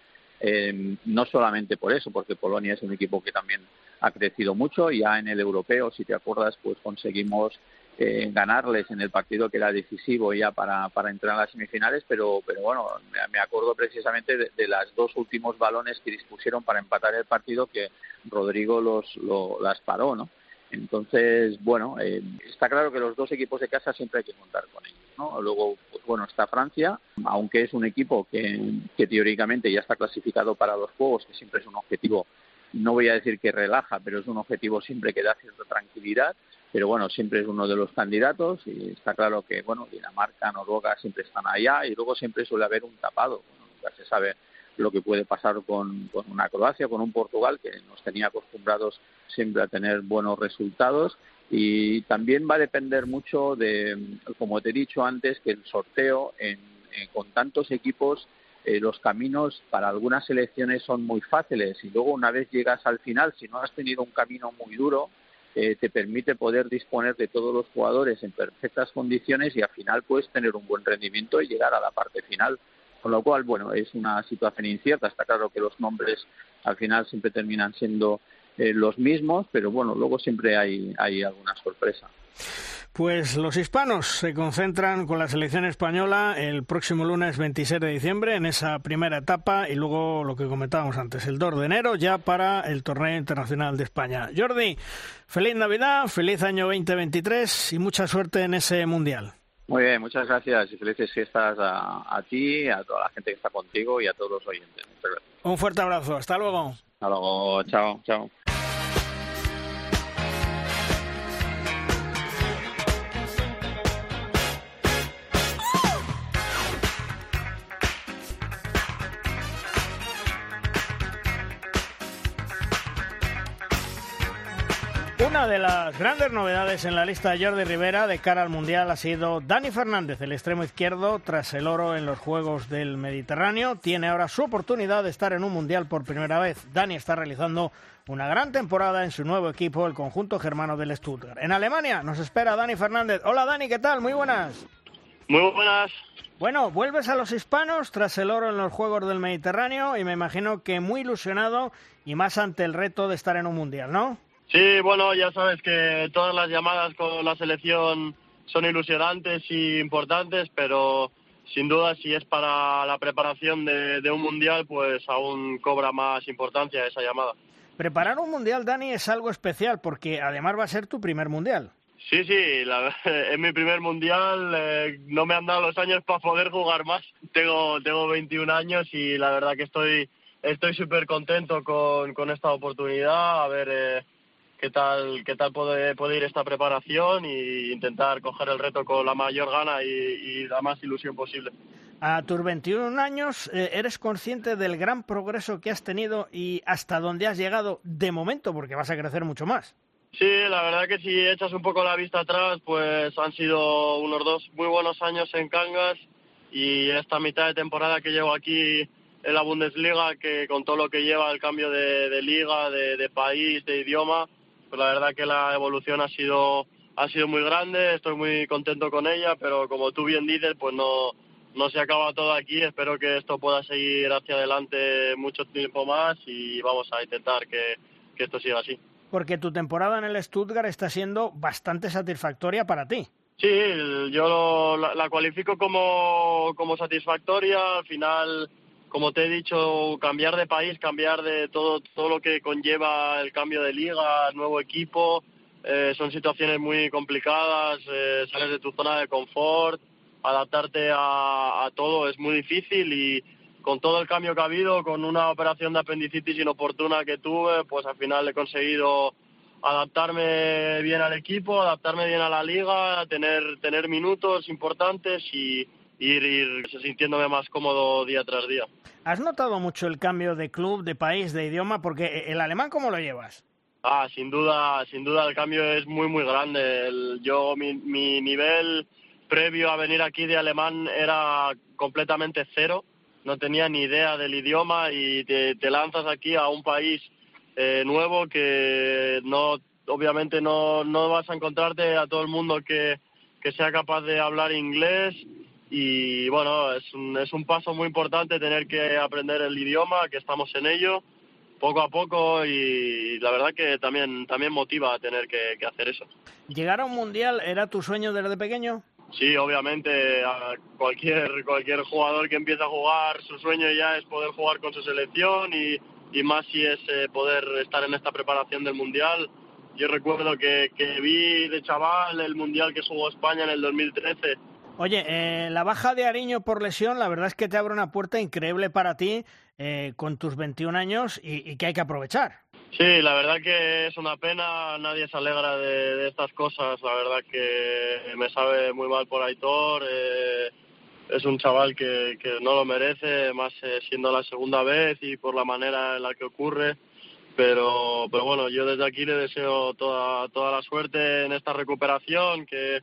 Eh, no solamente por eso, porque Polonia es un equipo que también ha crecido mucho. Ya en el europeo, si te acuerdas, pues conseguimos eh, ganarles en el partido que era decisivo ya para, para entrar a las semifinales, pero, pero bueno, me, acuerdo precisamente de, de los dos últimos balones que dispusieron para empatar el partido que Rodrigo los, lo, las paró, ¿no? Entonces, bueno, eh, está claro que los dos equipos de casa siempre hay que contar con ellos. ¿no? Luego, pues, bueno, está Francia, aunque es un equipo que, teóricamente ya está clasificado para los Juegos, que siempre es un objetivo no voy a decir que relaja, pero es un objetivo siempre que da cierta tranquilidad. Pero bueno, siempre es uno de los candidatos y está claro que, bueno, Dinamarca, Noruega siempre están allá y luego siempre suele haber un tapado. ya se sabe lo que puede pasar con, con una Croacia, con un Portugal que nos tenía acostumbrados siempre a tener buenos resultados y también va a depender mucho de, como te he dicho antes, que el sorteo en, con tantos equipos eh, los caminos para algunas selecciones son muy fáciles y luego una vez llegas al final, si no has tenido un camino muy duro, eh, te permite poder disponer de todos los jugadores en perfectas condiciones y al final puedes tener un buen rendimiento y llegar a la parte final. Con lo cual, bueno, es una situación incierta. Está claro que los nombres al final siempre terminan siendo eh, los mismos, pero bueno, luego siempre hay, hay alguna sorpresa. Pues los hispanos se concentran con la selección española el próximo lunes 26 de diciembre en esa primera etapa y luego lo que comentábamos antes, el 2 de enero ya para el torneo internacional de España. Jordi, feliz Navidad, feliz año 2023 y mucha suerte en ese mundial. Muy bien, muchas gracias y felices fiestas a, a ti, a toda la gente que está contigo y a todos los oyentes. Un fuerte abrazo, hasta luego. Hasta luego, chao, chao. Una de las grandes novedades en la lista de Jordi Rivera de cara al Mundial ha sido Dani Fernández, el extremo izquierdo, tras el oro en los Juegos del Mediterráneo. Tiene ahora su oportunidad de estar en un Mundial por primera vez. Dani está realizando una gran temporada en su nuevo equipo, el conjunto germano del Stuttgart. En Alemania nos espera Dani Fernández. Hola Dani, ¿qué tal? Muy buenas. Muy buenas. Bueno, vuelves a los hispanos tras el oro en los Juegos del Mediterráneo y me imagino que muy ilusionado y más ante el reto de estar en un Mundial, ¿no? Sí, bueno, ya sabes que todas las llamadas con la selección son ilusionantes y importantes, pero sin duda si es para la preparación de, un mundial, pues aún cobra más importancia esa llamada. Preparar un mundial, Dani, es algo especial porque además va a ser tu primer mundial. Sí, sí, la, es mi primer mundial. Eh, no me han dado los años para poder jugar más. Tengo, tengo 21 años y la verdad que estoy estoy súper contento con, con esta oportunidad. A ver, eh, qué tal, qué tal puede, puede ir esta preparación e intentar coger el reto con la mayor gana y, la más ilusión posible. A tus 21 años, eh, ¿eres consciente del gran progreso que has tenido y hasta dónde has llegado de momento? Porque vas a crecer mucho más. Sí, la verdad que si echas un poco la vista atrás, pues han sido unos dos muy buenos años en Cangas y esta mitad de temporada que llevo aquí en la Bundesliga, que con todo lo que lleva el cambio de, liga, de país, de idioma, pues la verdad que la evolución ha sido ha sido muy grande, estoy muy contento con ella, pero como tú bien dices, pues no no se acaba todo aquí, espero que esto pueda seguir hacia adelante mucho tiempo más y vamos a intentar que, esto siga así. Porque tu temporada en el Stuttgart está siendo bastante satisfactoria para ti. Sí, yo la, la, cualifico como, como satisfactoria. Al final como te he dicho, cambiar de país, cambiar de todo, todo lo que conlleva el cambio de liga, nuevo equipo, eh, son situaciones muy complicadas, eh, sales de tu zona de confort, adaptarte a, todo es muy difícil y con todo el cambio que ha habido, con una operación de apendicitis inoportuna que tuve, pues al final he conseguido adaptarme bien al equipo, adaptarme bien a la liga, tener, tener minutos importantes y, ir, ir sintiéndome más cómodo día tras día. ¿Has notado mucho el cambio de club, de país, de idioma? Porque el alemán, ¿cómo lo llevas? Ah, sin duda, sin duda el cambio es muy, muy grande. yo, mi, mi nivel previo a venir aquí de alemán era completamente cero. No tenía ni idea del idioma y te, lanzas aquí a un país eh, nuevo que no, obviamente no, no vas a encontrarte a todo el mundo que, que sea capaz de hablar inglés y bueno, es un, es un paso muy importante tener que aprender el idioma, que estamos en ello poco a poco y la verdad que también, también motiva a tener que, hacer eso. ¿Llegar a un mundial era tu sueño desde pequeño? Sí, obviamente, a cualquier, cualquier jugador que empieza a jugar, su sueño ya es poder jugar con su selección y, y más si es eh, poder estar en esta preparación del mundial. Yo recuerdo que, que vi de chaval el mundial que jugó España en el 2013 Oye, eh, la baja de Ariño por lesión, la verdad es que te abre una puerta increíble para ti eh, con tus 21 años y, que hay que aprovechar. Sí, la verdad que es una pena, nadie se alegra de, estas cosas, la verdad que me sabe muy mal por Aitor, eh, es un chaval que, que, no lo merece, más eh, siendo la segunda vez y por la manera en la que ocurre, pero, pero bueno, yo desde aquí le deseo toda, toda la suerte en esta recuperación, que,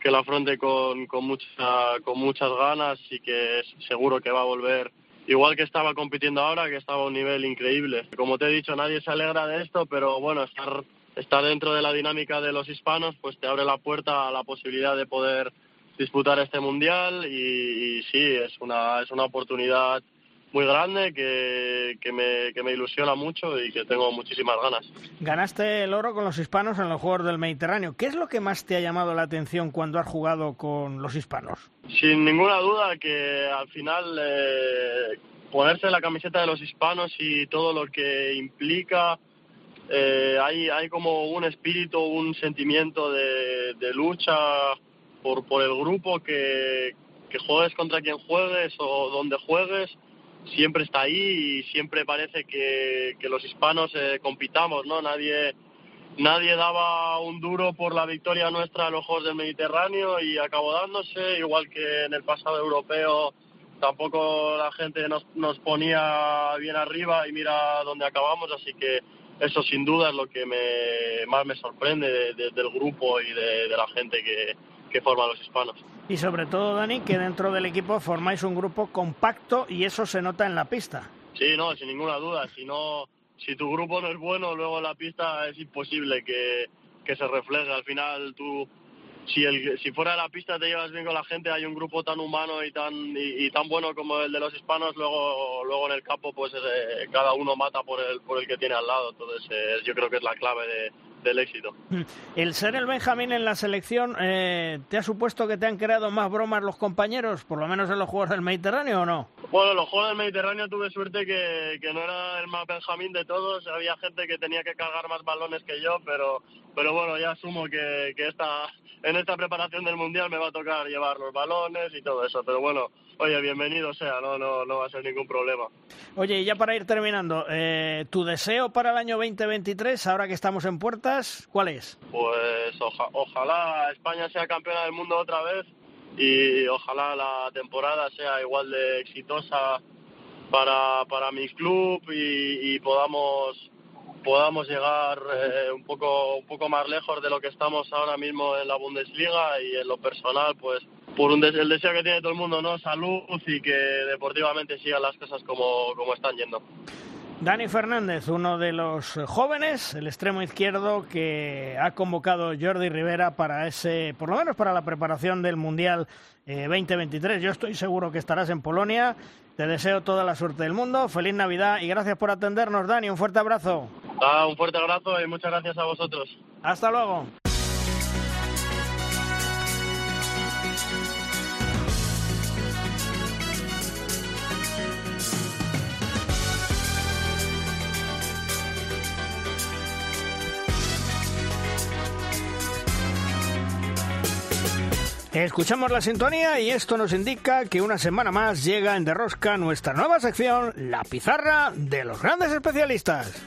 que la afronte con, con, mucha, con muchas ganas y que seguro que va a volver igual que estaba compitiendo ahora, que estaba a un nivel increíble. Como te he dicho, nadie se alegra de esto, pero bueno, estar, estar dentro de la dinámica de los hispanos, pues te abre la puerta a la posibilidad de poder disputar este mundial y, y sí, es una, es una oportunidad muy grande que, que, me, que me ilusiona mucho y que tengo muchísimas ganas. Ganaste el oro con los hispanos en los Juegos del Mediterráneo. ¿Qué es lo que más te ha llamado la atención cuando has jugado con los hispanos? Sin ninguna duda que al final eh, ponerse la camiseta de los hispanos y todo lo que implica, eh, hay, hay como un espíritu, un sentimiento de, de lucha por, por el grupo que, que juegues contra quien juegues o donde juegues siempre está ahí y siempre parece que, que los hispanos eh, compitamos, ¿no? Nadie, nadie daba un duro por la victoria nuestra a los Juegos del Mediterráneo y acabó dándose, igual que en el pasado europeo tampoco la gente nos, nos ponía bien arriba y mira dónde acabamos, así que eso sin duda es lo que me, más me sorprende del grupo y de, de la gente que, que forman los hispanos. Y sobre todo, Dani, que dentro del equipo formáis un grupo compacto y eso se nota en la pista. Sí, no, sin ninguna duda. Si no, si tu grupo no es bueno, luego en la pista es imposible que, que se refleje. Al final tú si el, si fuera de la pista te llevas bien con la gente, hay un grupo tan humano y tan y, tan bueno como el de los hispanos, luego luego en el campo pues eh, cada uno mata por el por el que tiene al lado, entonces eh, yo creo que es la clave de, del éxito. El ser el Benjamín en la selección, eh, ¿te ha supuesto que te han creado más bromas los compañeros, por lo menos en los Juegos del Mediterráneo o no? Bueno, en los Juegos del Mediterráneo tuve suerte que, que no era el más Benjamín de todos, había gente que tenía que cargar más balones que yo, pero pero bueno, ya asumo que, que esta, en esta preparación del Mundial me va a tocar llevar los balones y todo eso, pero bueno, oye, bienvenido sea, no, no, no va a ser ningún problema. Oye, y ya para ir terminando, eh, ¿tu deseo para el año 2023, ahora que estamos en puertas, cuál es? Pues ojalá España sea campeona del mundo otra vez y ojalá la temporada sea igual de exitosa para, para mi club y, y podamos podamos llegar eh, un poco un poco más lejos de lo que estamos ahora mismo en la Bundesliga y en lo personal pues por un el deseo que tiene todo el mundo no salud y que deportivamente sigan las cosas como, como están yendo Dani Fernández, uno de los jóvenes, el extremo izquierdo que ha convocado Jordi Rivera para ese, por lo menos para la preparación del Mundial 2023. Eh, Yo estoy seguro que estarás en Polonia. Te deseo toda la suerte del mundo. Feliz Navidad y gracias por atendernos, Dani. Un fuerte abrazo. Ah, un fuerte abrazo y muchas gracias a vosotros. Hasta luego. Escuchamos la sintonía y esto nos indica que una semana más llega en Derrosca nuestra nueva sección, la pizarra de los grandes especialistas.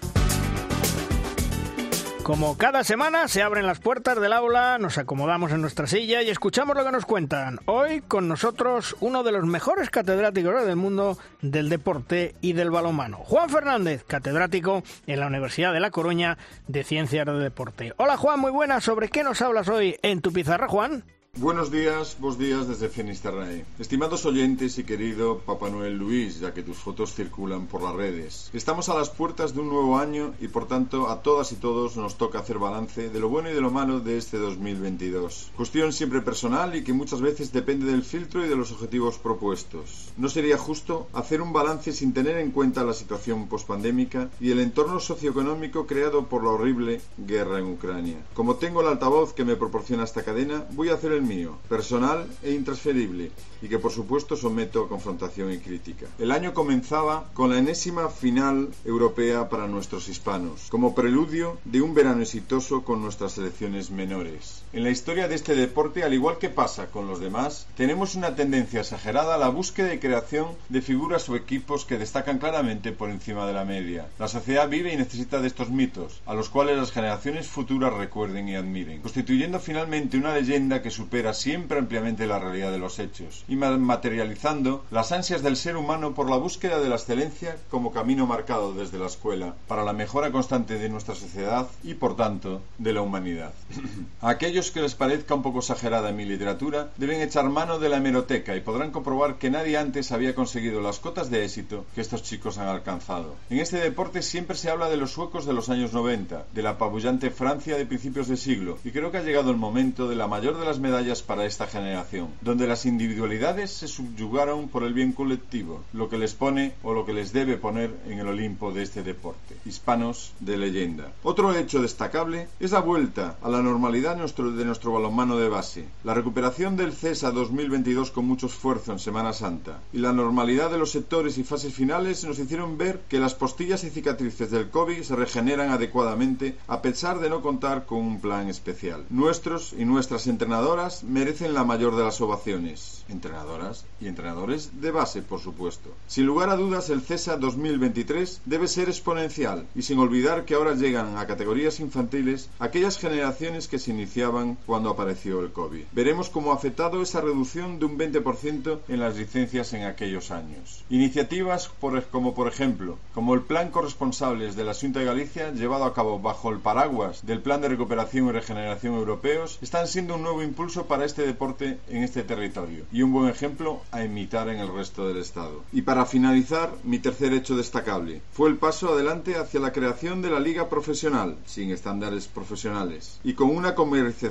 Como cada semana se abren las puertas del aula, nos acomodamos en nuestra silla y escuchamos lo que nos cuentan. Hoy con nosotros uno de los mejores catedráticos del mundo del deporte y del balonmano, Juan Fernández, catedrático en la Universidad de La Coruña de Ciencias de Deporte. Hola Juan, muy buenas. ¿Sobre qué nos hablas hoy en tu pizarra, Juan? Buenos días, vos días desde Finisterrae. Estimados oyentes y querido Papá Noel Luis, ya que tus fotos circulan por las redes. Estamos a las puertas de un nuevo año y por tanto a todas y todos nos toca hacer balance de lo bueno y de lo malo de este 2022. Cuestión siempre personal y que muchas veces depende del filtro y de los objetivos propuestos. No sería justo hacer un balance sin tener en cuenta la situación pospandémica y el entorno socioeconómico creado por la horrible guerra en Ucrania. Como tengo el altavoz que me proporciona esta cadena, voy a hacer el mío, personal e intransferible, y que por supuesto someto a confrontación y crítica. El año comenzaba con la enésima final europea para nuestros hispanos, como preludio de un verano exitoso con nuestras selecciones menores. En la historia de este deporte, al igual que pasa con los demás, tenemos una tendencia exagerada a la búsqueda y creación de figuras o equipos que destacan claramente por encima de la media. La sociedad vive y necesita de estos mitos, a los cuales las generaciones futuras recuerden y admiren, constituyendo finalmente una leyenda que supera siempre ampliamente la realidad de los hechos y materializando las ansias del ser humano por la búsqueda de la excelencia como camino marcado desde la escuela para la mejora constante de nuestra sociedad y por tanto de la humanidad. a aquellos que les parezca un poco exagerada mi literatura deben echar mano de la hemeroteca y podrán comprobar que nadie antes había conseguido las cotas de éxito que estos chicos han alcanzado. En este deporte siempre se habla de los suecos de los años 90, de la apabullante Francia de principios de siglo y creo que ha llegado el momento de la mayor de las medallas para esta generación, donde las individualidades se subyugaron por el bien colectivo, lo que les pone o lo que les debe poner en el Olimpo de este deporte. Hispanos de leyenda. Otro hecho destacable es la vuelta a la normalidad nuestro, de nuestro balonmano de base, la recuperación del CESA 2022 con mucho esfuerzo en Semana Santa y la normalidad de los sectores y fases finales nos hicieron ver que las postillas y cicatrices del COVID se regeneran adecuadamente a pesar de no contar con un plan especial. Nuestros y nuestras entrenadoras merecen la mayor de las ovaciones. Entrenadoras y entrenadores de base, por supuesto. Sin lugar a dudas, el CESA 2023 debe ser exponencial y sin olvidar que ahora llegan a categorías infantiles aquellas generaciones que se iniciaban cuando apareció el COVID. Veremos cómo ha afectado esa reducción de un 20% en las licencias en aquellos años. Iniciativas como por ejemplo, como el Plan Corresponsables de la Junta de Galicia llevado a cabo bajo el paraguas del Plan de Recuperación y Regeneración Europeos, están siendo un nuevo impulso para este deporte en este territorio y un buen ejemplo a imitar en el resto del Estado. Y para finalizar, mi tercer hecho destacable fue el paso adelante hacia la creación de la liga profesional, sin estándares profesionales, y con una comercialización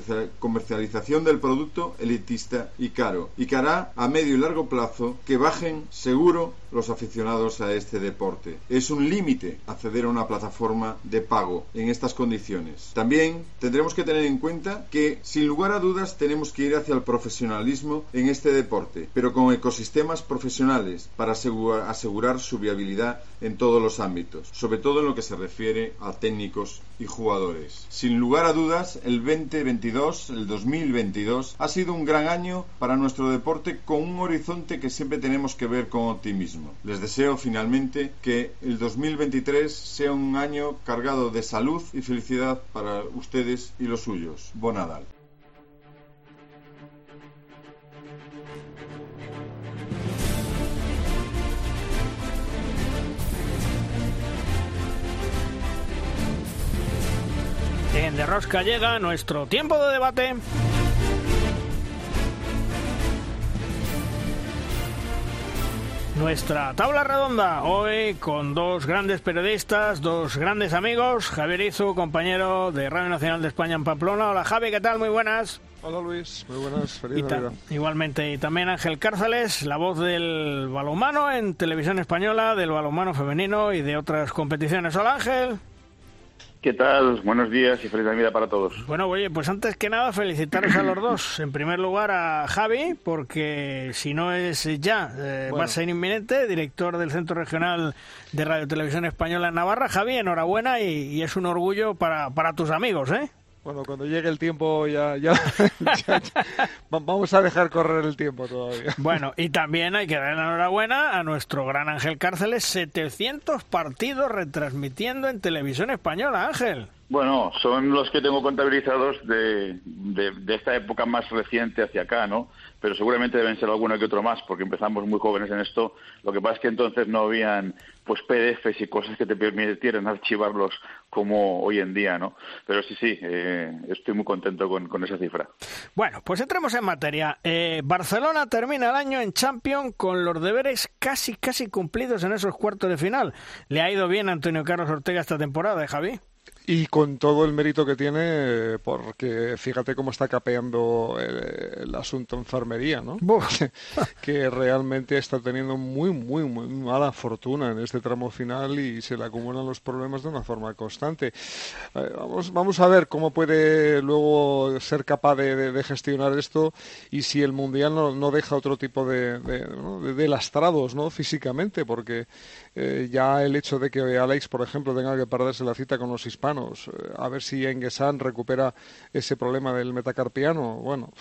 del producto elitista y caro, y que hará a medio y largo plazo que bajen seguro los aficionados a este deporte. Es un límite acceder a una plataforma de pago en estas condiciones. También tendremos que tener en cuenta que, sin lugar a dudas, tenemos que ir hacia el profesionalismo en este deporte, pero con ecosistemas profesionales para asegurar, su viabilidad en todos los ámbitos, sobre todo en lo que se refiere a técnicos y jugadores. Sin lugar a dudas, el 2022, el 2022, ha sido un gran año para nuestro deporte con un horizonte que siempre tenemos que ver con optimismo. Les deseo finalmente que el 2023 sea un año cargado de salud y felicidad para ustedes y los suyos. Bonadal. En De Rosca llega nuestro tiempo de debate. Nuestra tabla redonda hoy con dos grandes periodistas, dos grandes amigos, Javier Izu, compañero de Radio Nacional de España en Pamplona. Hola Javi, ¿qué tal? Muy buenas. Hola Luis, muy buenas, feliz Navidad. Igualmente, y también Ángel Cárceles, la voz del balonmano en televisión española, del balonmano femenino y de otras competiciones. Hola Ángel. ¿Qué tal? Buenos días y feliz Navidad para todos. Bueno, oye, pues antes que nada felicitaros a los dos. En primer lugar a Javi, porque si no es ya, eh, va a ser inminente, director del Centro Regional de Radio Televisión Española en Navarra. Javi, enhorabuena y, y es un orgullo para, para tus amigos, ¿eh? Bueno, cuando llegue el tiempo ya, ya, vamos a dejar correr el tiempo todavía. Bueno, y también hay que dar enhorabuena a nuestro gran Ángel Cárceles, 700 partidos retransmitiendo en televisión española, Ángel. Bueno, son los que tengo contabilizados de, de, esta época más reciente hacia acá, ¿no? Pero seguramente deben ser alguno que otro más, porque empezamos muy jóvenes en esto. Lo que pasa es que entonces no habían pues PDFs y cosas que te permitieran archivarlos como hoy en día, ¿no? Pero sí, sí, eh, estoy muy contento con, con, esa cifra. Bueno, pues entremos en materia. Eh, Barcelona termina el año en Champions con los deberes casi, casi cumplidos en esos cuartos de final. ¿Le ha ido bien a Antonio Carlos Ortega esta temporada, ¿eh, Javi? Y con todo el mérito que tiene, porque fíjate cómo está capeando el, asunto enfermería, ¿no? que, realmente está teniendo muy, muy, muy mala fortuna en este tramo final y se le acumulan los problemas de una forma constante. Eh, vamos, vamos a ver cómo puede luego ser capaz de, gestionar esto y si el Mundial no, deja otro tipo de, de, lastrados, ¿no? Físicamente, porque eh, ya el hecho de que Alex, por ejemplo, tenga que perderse la cita con los hispanos, eh, a ver si Engesan recupera ese problema del metacarpiano, bueno,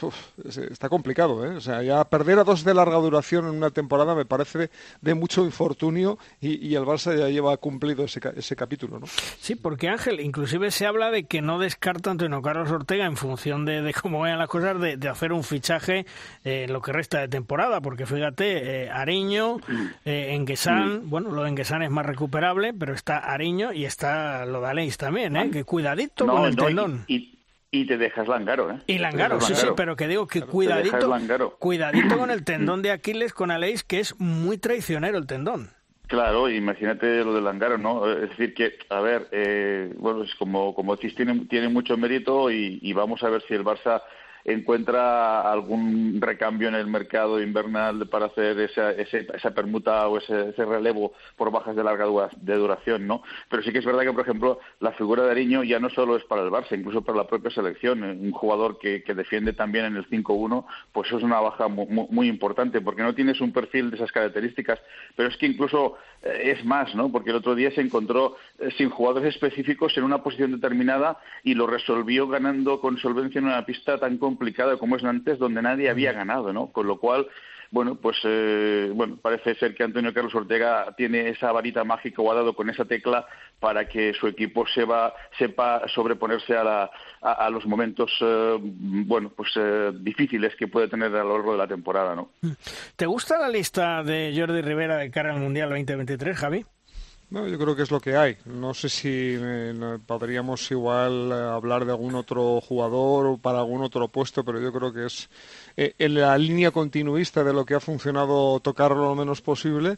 está complicado, ¿eh? O sea, ya perder a dos de larga duración en una temporada me parece de mucho infortunio y, el Barça ya lleva cumplido ese, ese capítulo, ¿no? Sí, porque Ángel, inclusive se habla de que no descarta Antonio Carlos Ortega en función de, cómo vayan las cosas, de, hacer un fichaje en lo que resta de temporada, porque fíjate, Ariño, eh, mm. bueno, lo en es más recuperable, pero está Ariño y está lo de Aleix también, ¿eh? Que cuidadito con el tendón. Y, te dejas Langaro, ¿eh? Y Langaro, sí, sí, pero que digo que cuidadito, cuidadito con el tendón de Aquiles con Aleix, que es muy traicionero el tendón. Claro, imagínate lo de Langaro, ¿no? Es decir, que, a ver, eh, bueno, es como, como tiene, tiene mucho mérito y, y vamos a ver si el Barça encuentra algún recambio en el mercado invernal para hacer esa, esa permuta o ese, relevo por bajas de larga duración, ¿no? Pero sí que es verdad que, por ejemplo, la figura de Ariño ya no solo es para el Barça, incluso para la propia selección. Un jugador que, defiende también en el 5-1, pues es una baja muy, importante, porque no tienes un perfil de esas características, pero es que incluso eh, es más, ¿no? Porque el otro día se encontró eh, sin jugadores específicos en una posición determinada y lo resolvió ganando con solvencia en una pista tan complicada complicado como es antes, donde nadie había ganado, ¿no? Con lo cual, bueno, pues eh, bueno, parece ser que Antonio Carlos Ortega tiene esa varita mágica o ha dado con esa tecla para que su equipo sepa sobreponerse a, a, los momentos, eh, bueno, pues eh, difíciles que puede tener a lo largo de la temporada, ¿no? ¿Te gusta la lista de Jordi Rivera de cara al Mundial 2023, Javi? No, yo creo que es lo que hay. No sé si eh, podríamos igual eh, hablar de algún otro jugador o para algún otro puesto, pero yo creo que es eh, en la línea continuista de lo que ha funcionado tocarlo lo menos posible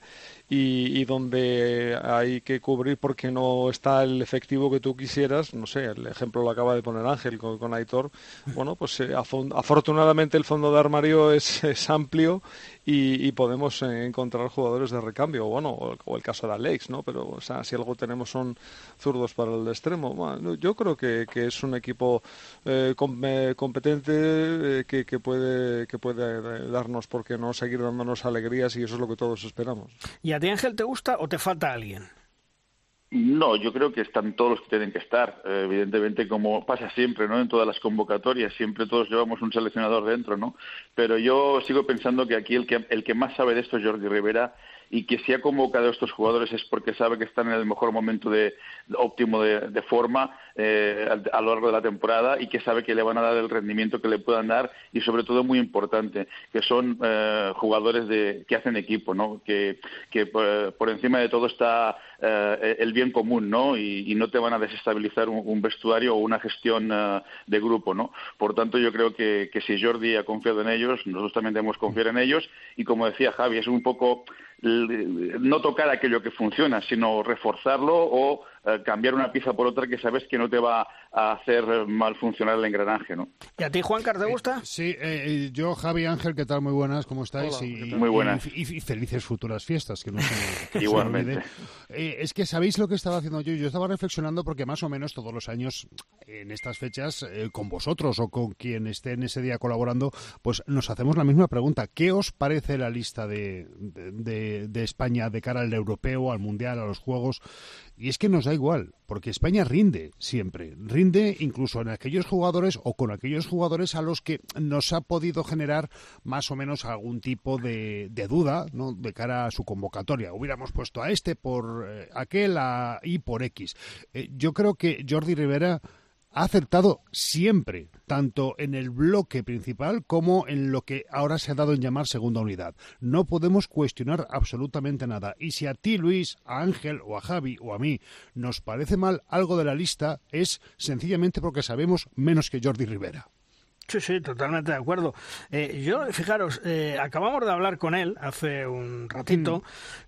y, donde hay que cubrir porque no está el efectivo que tú quisieras. No sé, el ejemplo lo acaba de poner Ángel con, Aitor. Bueno, pues eh, afortunadamente el fondo de armario es, amplio y, podemos eh, encontrar jugadores de recambio. Bueno, o, el caso de Alex, ¿no? Pero o sea, si algo tenemos son zurdos para el extremo. Bueno, yo creo que, es un equipo eh, competente que, que, puede, que puede darnos, porque no, seguir dándonos alegrías y eso es lo que todos esperamos. ¿Y Ángel, te gusta o te falta alguien? No, yo creo que están todos los que tienen que estar. Eh, evidentemente, como pasa siempre, ¿no? En todas las convocatorias, siempre todos llevamos un seleccionador dentro, ¿no? Pero yo sigo pensando que aquí el que, el que más sabe de esto es Jordi Rivera y que si ha convocado a estos jugadores es porque sabe que están en el mejor momento de, óptimo de, forma eh, a, lo largo de la temporada y que sabe que le van a dar el rendimiento que le puedan dar y sobre todo muy importante que son eh, jugadores de, que hacen equipo, ¿no? que, que por, encima de todo está eh, el bien común ¿no? Y, no te van a desestabilizar un, vestuario o una gestión de grupo. ¿no? Por tanto, yo creo que, que si Jordi ha confiado en ellos, nosotros también debemos confiar en ellos y como decía Javi, es un poco no tocar aquello que funciona, sino reforzarlo o eh, cambiar una pieza por otra que sabes que no te va a hacer mal funcionar el engranaje, ¿no? ¿Y a ti, Juan, te gusta? Eh, sí, eh, yo, Javi Ángel, ¿qué tal? Muy buenas, ¿cómo estáis? Muy buenas. Y, felices futuras fiestas, que no se, Igualmente. es que sabéis lo que estaba haciendo yo. Yo estaba reflexionando porque más o menos todos los años, en estas fechas, con vosotros o con quien esté en ese día colaborando, pues nos hacemos la misma pregunta. ¿Qué os parece la lista de, de, de España de cara al europeo, al mundial, a los juegos? Y es que nos da igual, porque España rinde siempre, rinde incluso en aquellos jugadores o con aquellos jugadores a los que nos ha podido generar más o menos algún tipo de, duda ¿no? de cara a su convocatoria. Hubiéramos puesto a este por eh, aquel a, y por X. Eh, yo creo que Jordi Rivera ha acertado siempre, tanto en el bloque principal como en lo que ahora se ha dado en llamar segunda unidad. No podemos cuestionar absolutamente nada. Y si a ti, Luis, a Ángel o a Javi o a mí nos parece mal algo de la lista, es sencillamente porque sabemos menos que Jordi Rivera. Sí, sí, totalmente de acuerdo. Eh, yo, fijaros, eh, acabamos de hablar con él hace un ratito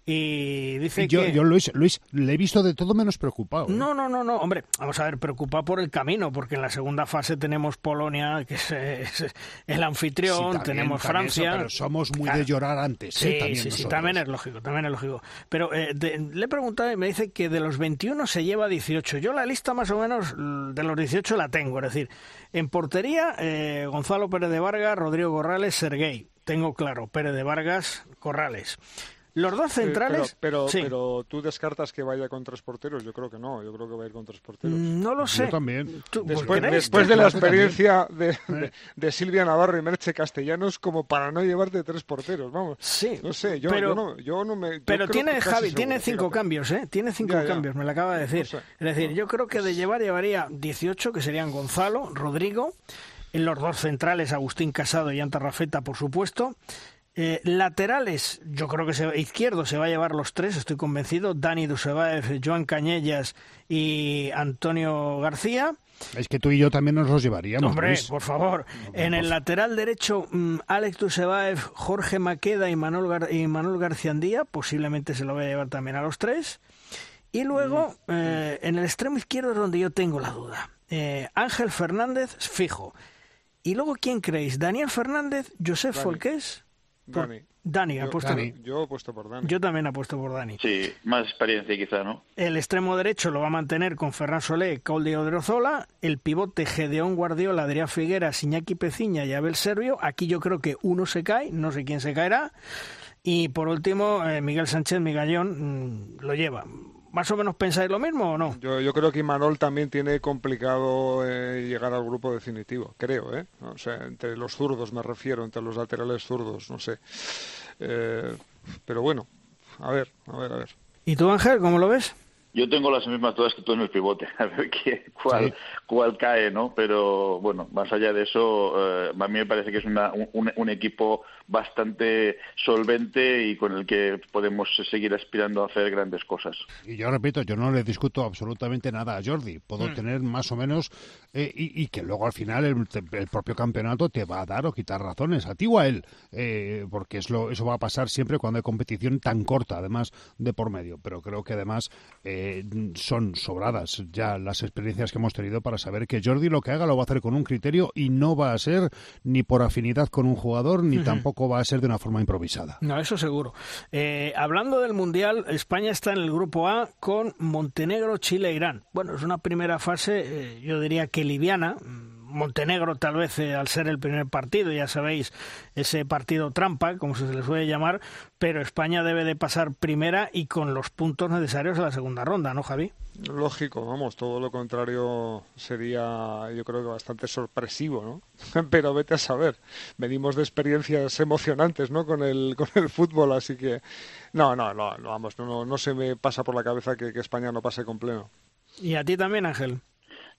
y dice yo, que... Yo, Luis, Luis, le he visto de todo menos preocupado. ¿eh? No, no, no, no, hombre, vamos a ver, preocupado por el camino, porque en la segunda fase tenemos Polonia, que es, es el anfitrión, Sí, también, tenemos también eso, Francia... pero somos muy Claro. de llorar antes, Sí, ¿eh? También sí, sí, también es lógico, también es lógico. Pero eh, de- le he preguntado y me dice que de los 21 se lleva 18. Yo la lista más o menos l- de los 18 la tengo, es decir, en portería eh, Gonzalo Pérez de Vargas, Rodrigo Corrales, Serguey. Tengo claro, Pérez de Vargas, Corrales. Los dos Eh, centrales... Pero, pero, sí. pero tú descartas que vaya con tres porteros. Yo creo que no. Yo creo que va a ir con tres porteros. No lo sé. también. ¿Tú- Después, de la Yo también. experiencia de, de- de Silvia Navarro y Merche Castellanos, como para no llevarte tres porteros, vamos. Sí. No sé, yo, pero- yo no, yo no me. yo Pero tiene, Javi, seguro, tiene cinco fíjate. cambios, ¿eh? Tiene cinco Ya, ya. cambios, me lo acaba de decir. No sé. Es decir, yo creo que de llevar llevaría 18, que serían Gonzalo, Rodrigo, en los dos centrales, Agustín Casado y Anta Rafeta, por supuesto. Eh, laterales, yo creo que se, izquierdo se va a llevar los tres, estoy convencido. Dani Dusebaev, Joan Cañellas y Antonio García. Es que tú y yo también nos los llevaríamos, Hombre, Luis. por favor. En el lateral derecho, mm, Alex Dusebaev, Jorge Maqueda y Manuel, Gar- y Manuel Garciandía. Posiblemente se lo voy a llevar también a los tres. Y luego, eh, en el extremo izquierdo es donde yo tengo la duda. Eh, Ángel Fernández, fijo. Y luego, ¿quién creéis? ¿Daniel Fernández? ¿Josep Dani. Folqués? Por- Dani. Dani, ha Yo, puesto- yo por Dani. yo también apuesto por Dani. Sí, más experiencia quizá, ¿no? El extremo derecho lo va a mantener con Ferran Solé, Caudi Odriozola. El pivote Gedeón Guardiola, Adrián Figueras, Iñaki Peciña y Abel Servio. Aquí yo creo que uno se cae, no sé quién se caerá. Y por último, eh, Miguel Sánchez Migallón mm, lo lleva. ¿Más o menos pensáis lo mismo o no? Yo, yo creo que Imanol también tiene complicado eh, llegar al grupo definitivo, creo, ¿eh? O sea, entre los zurdos me refiero, entre los laterales zurdos, no sé. Eh, pero bueno, a ver, a ver, a ver. ¿Y tú, Ángel, cómo lo ves? Yo tengo las mismas todas que tú en el pivote, a ver qué, cuál, Sí. Cuál cae, ¿no? Pero bueno, más allá de eso, eh, a mí me parece que es una- un, equipo bastante solvente y con el que podemos seguir aspirando a hacer grandes cosas. Y yo repito, yo no le discuto absolutamente nada a Jordi. Puedo Mm. tener más o menos. eh, y, y que luego al final el, el propio campeonato te va a dar o quitar razones, a ti o a él. eh, porque es lo, eso va a pasar siempre cuando hay competición tan corta, además de por medio. Pero creo que además eh, son sobradas ya las experiencias que hemos tenido para saber que Jordi lo que haga lo va a hacer con un criterio y no va a ser ni por afinidad con un jugador, ni tampoco va a ser de una forma improvisada. No, eso seguro. Eh, hablando del Mundial, España está en el grupo A con Montenegro, Chile e Irán. Bueno, es una primera fase, eh, yo diría que liviana. Montenegro tal vez eh, al ser el primer partido, ya sabéis, ese partido trampa, como se le suele llamar, pero España debe de pasar primera y con los puntos necesarios a la segunda ronda, ¿no, Javi? Lógico, vamos, todo lo contrario sería, yo creo que bastante sorpresivo, ¿no? Pero vete a saber, venimos de experiencias emocionantes, ¿no? Con el, con el fútbol, así que no, no, no, vamos, no, no, no se me pasa por la cabeza que, que España no pase con pleno. Y a ti también, Ángel.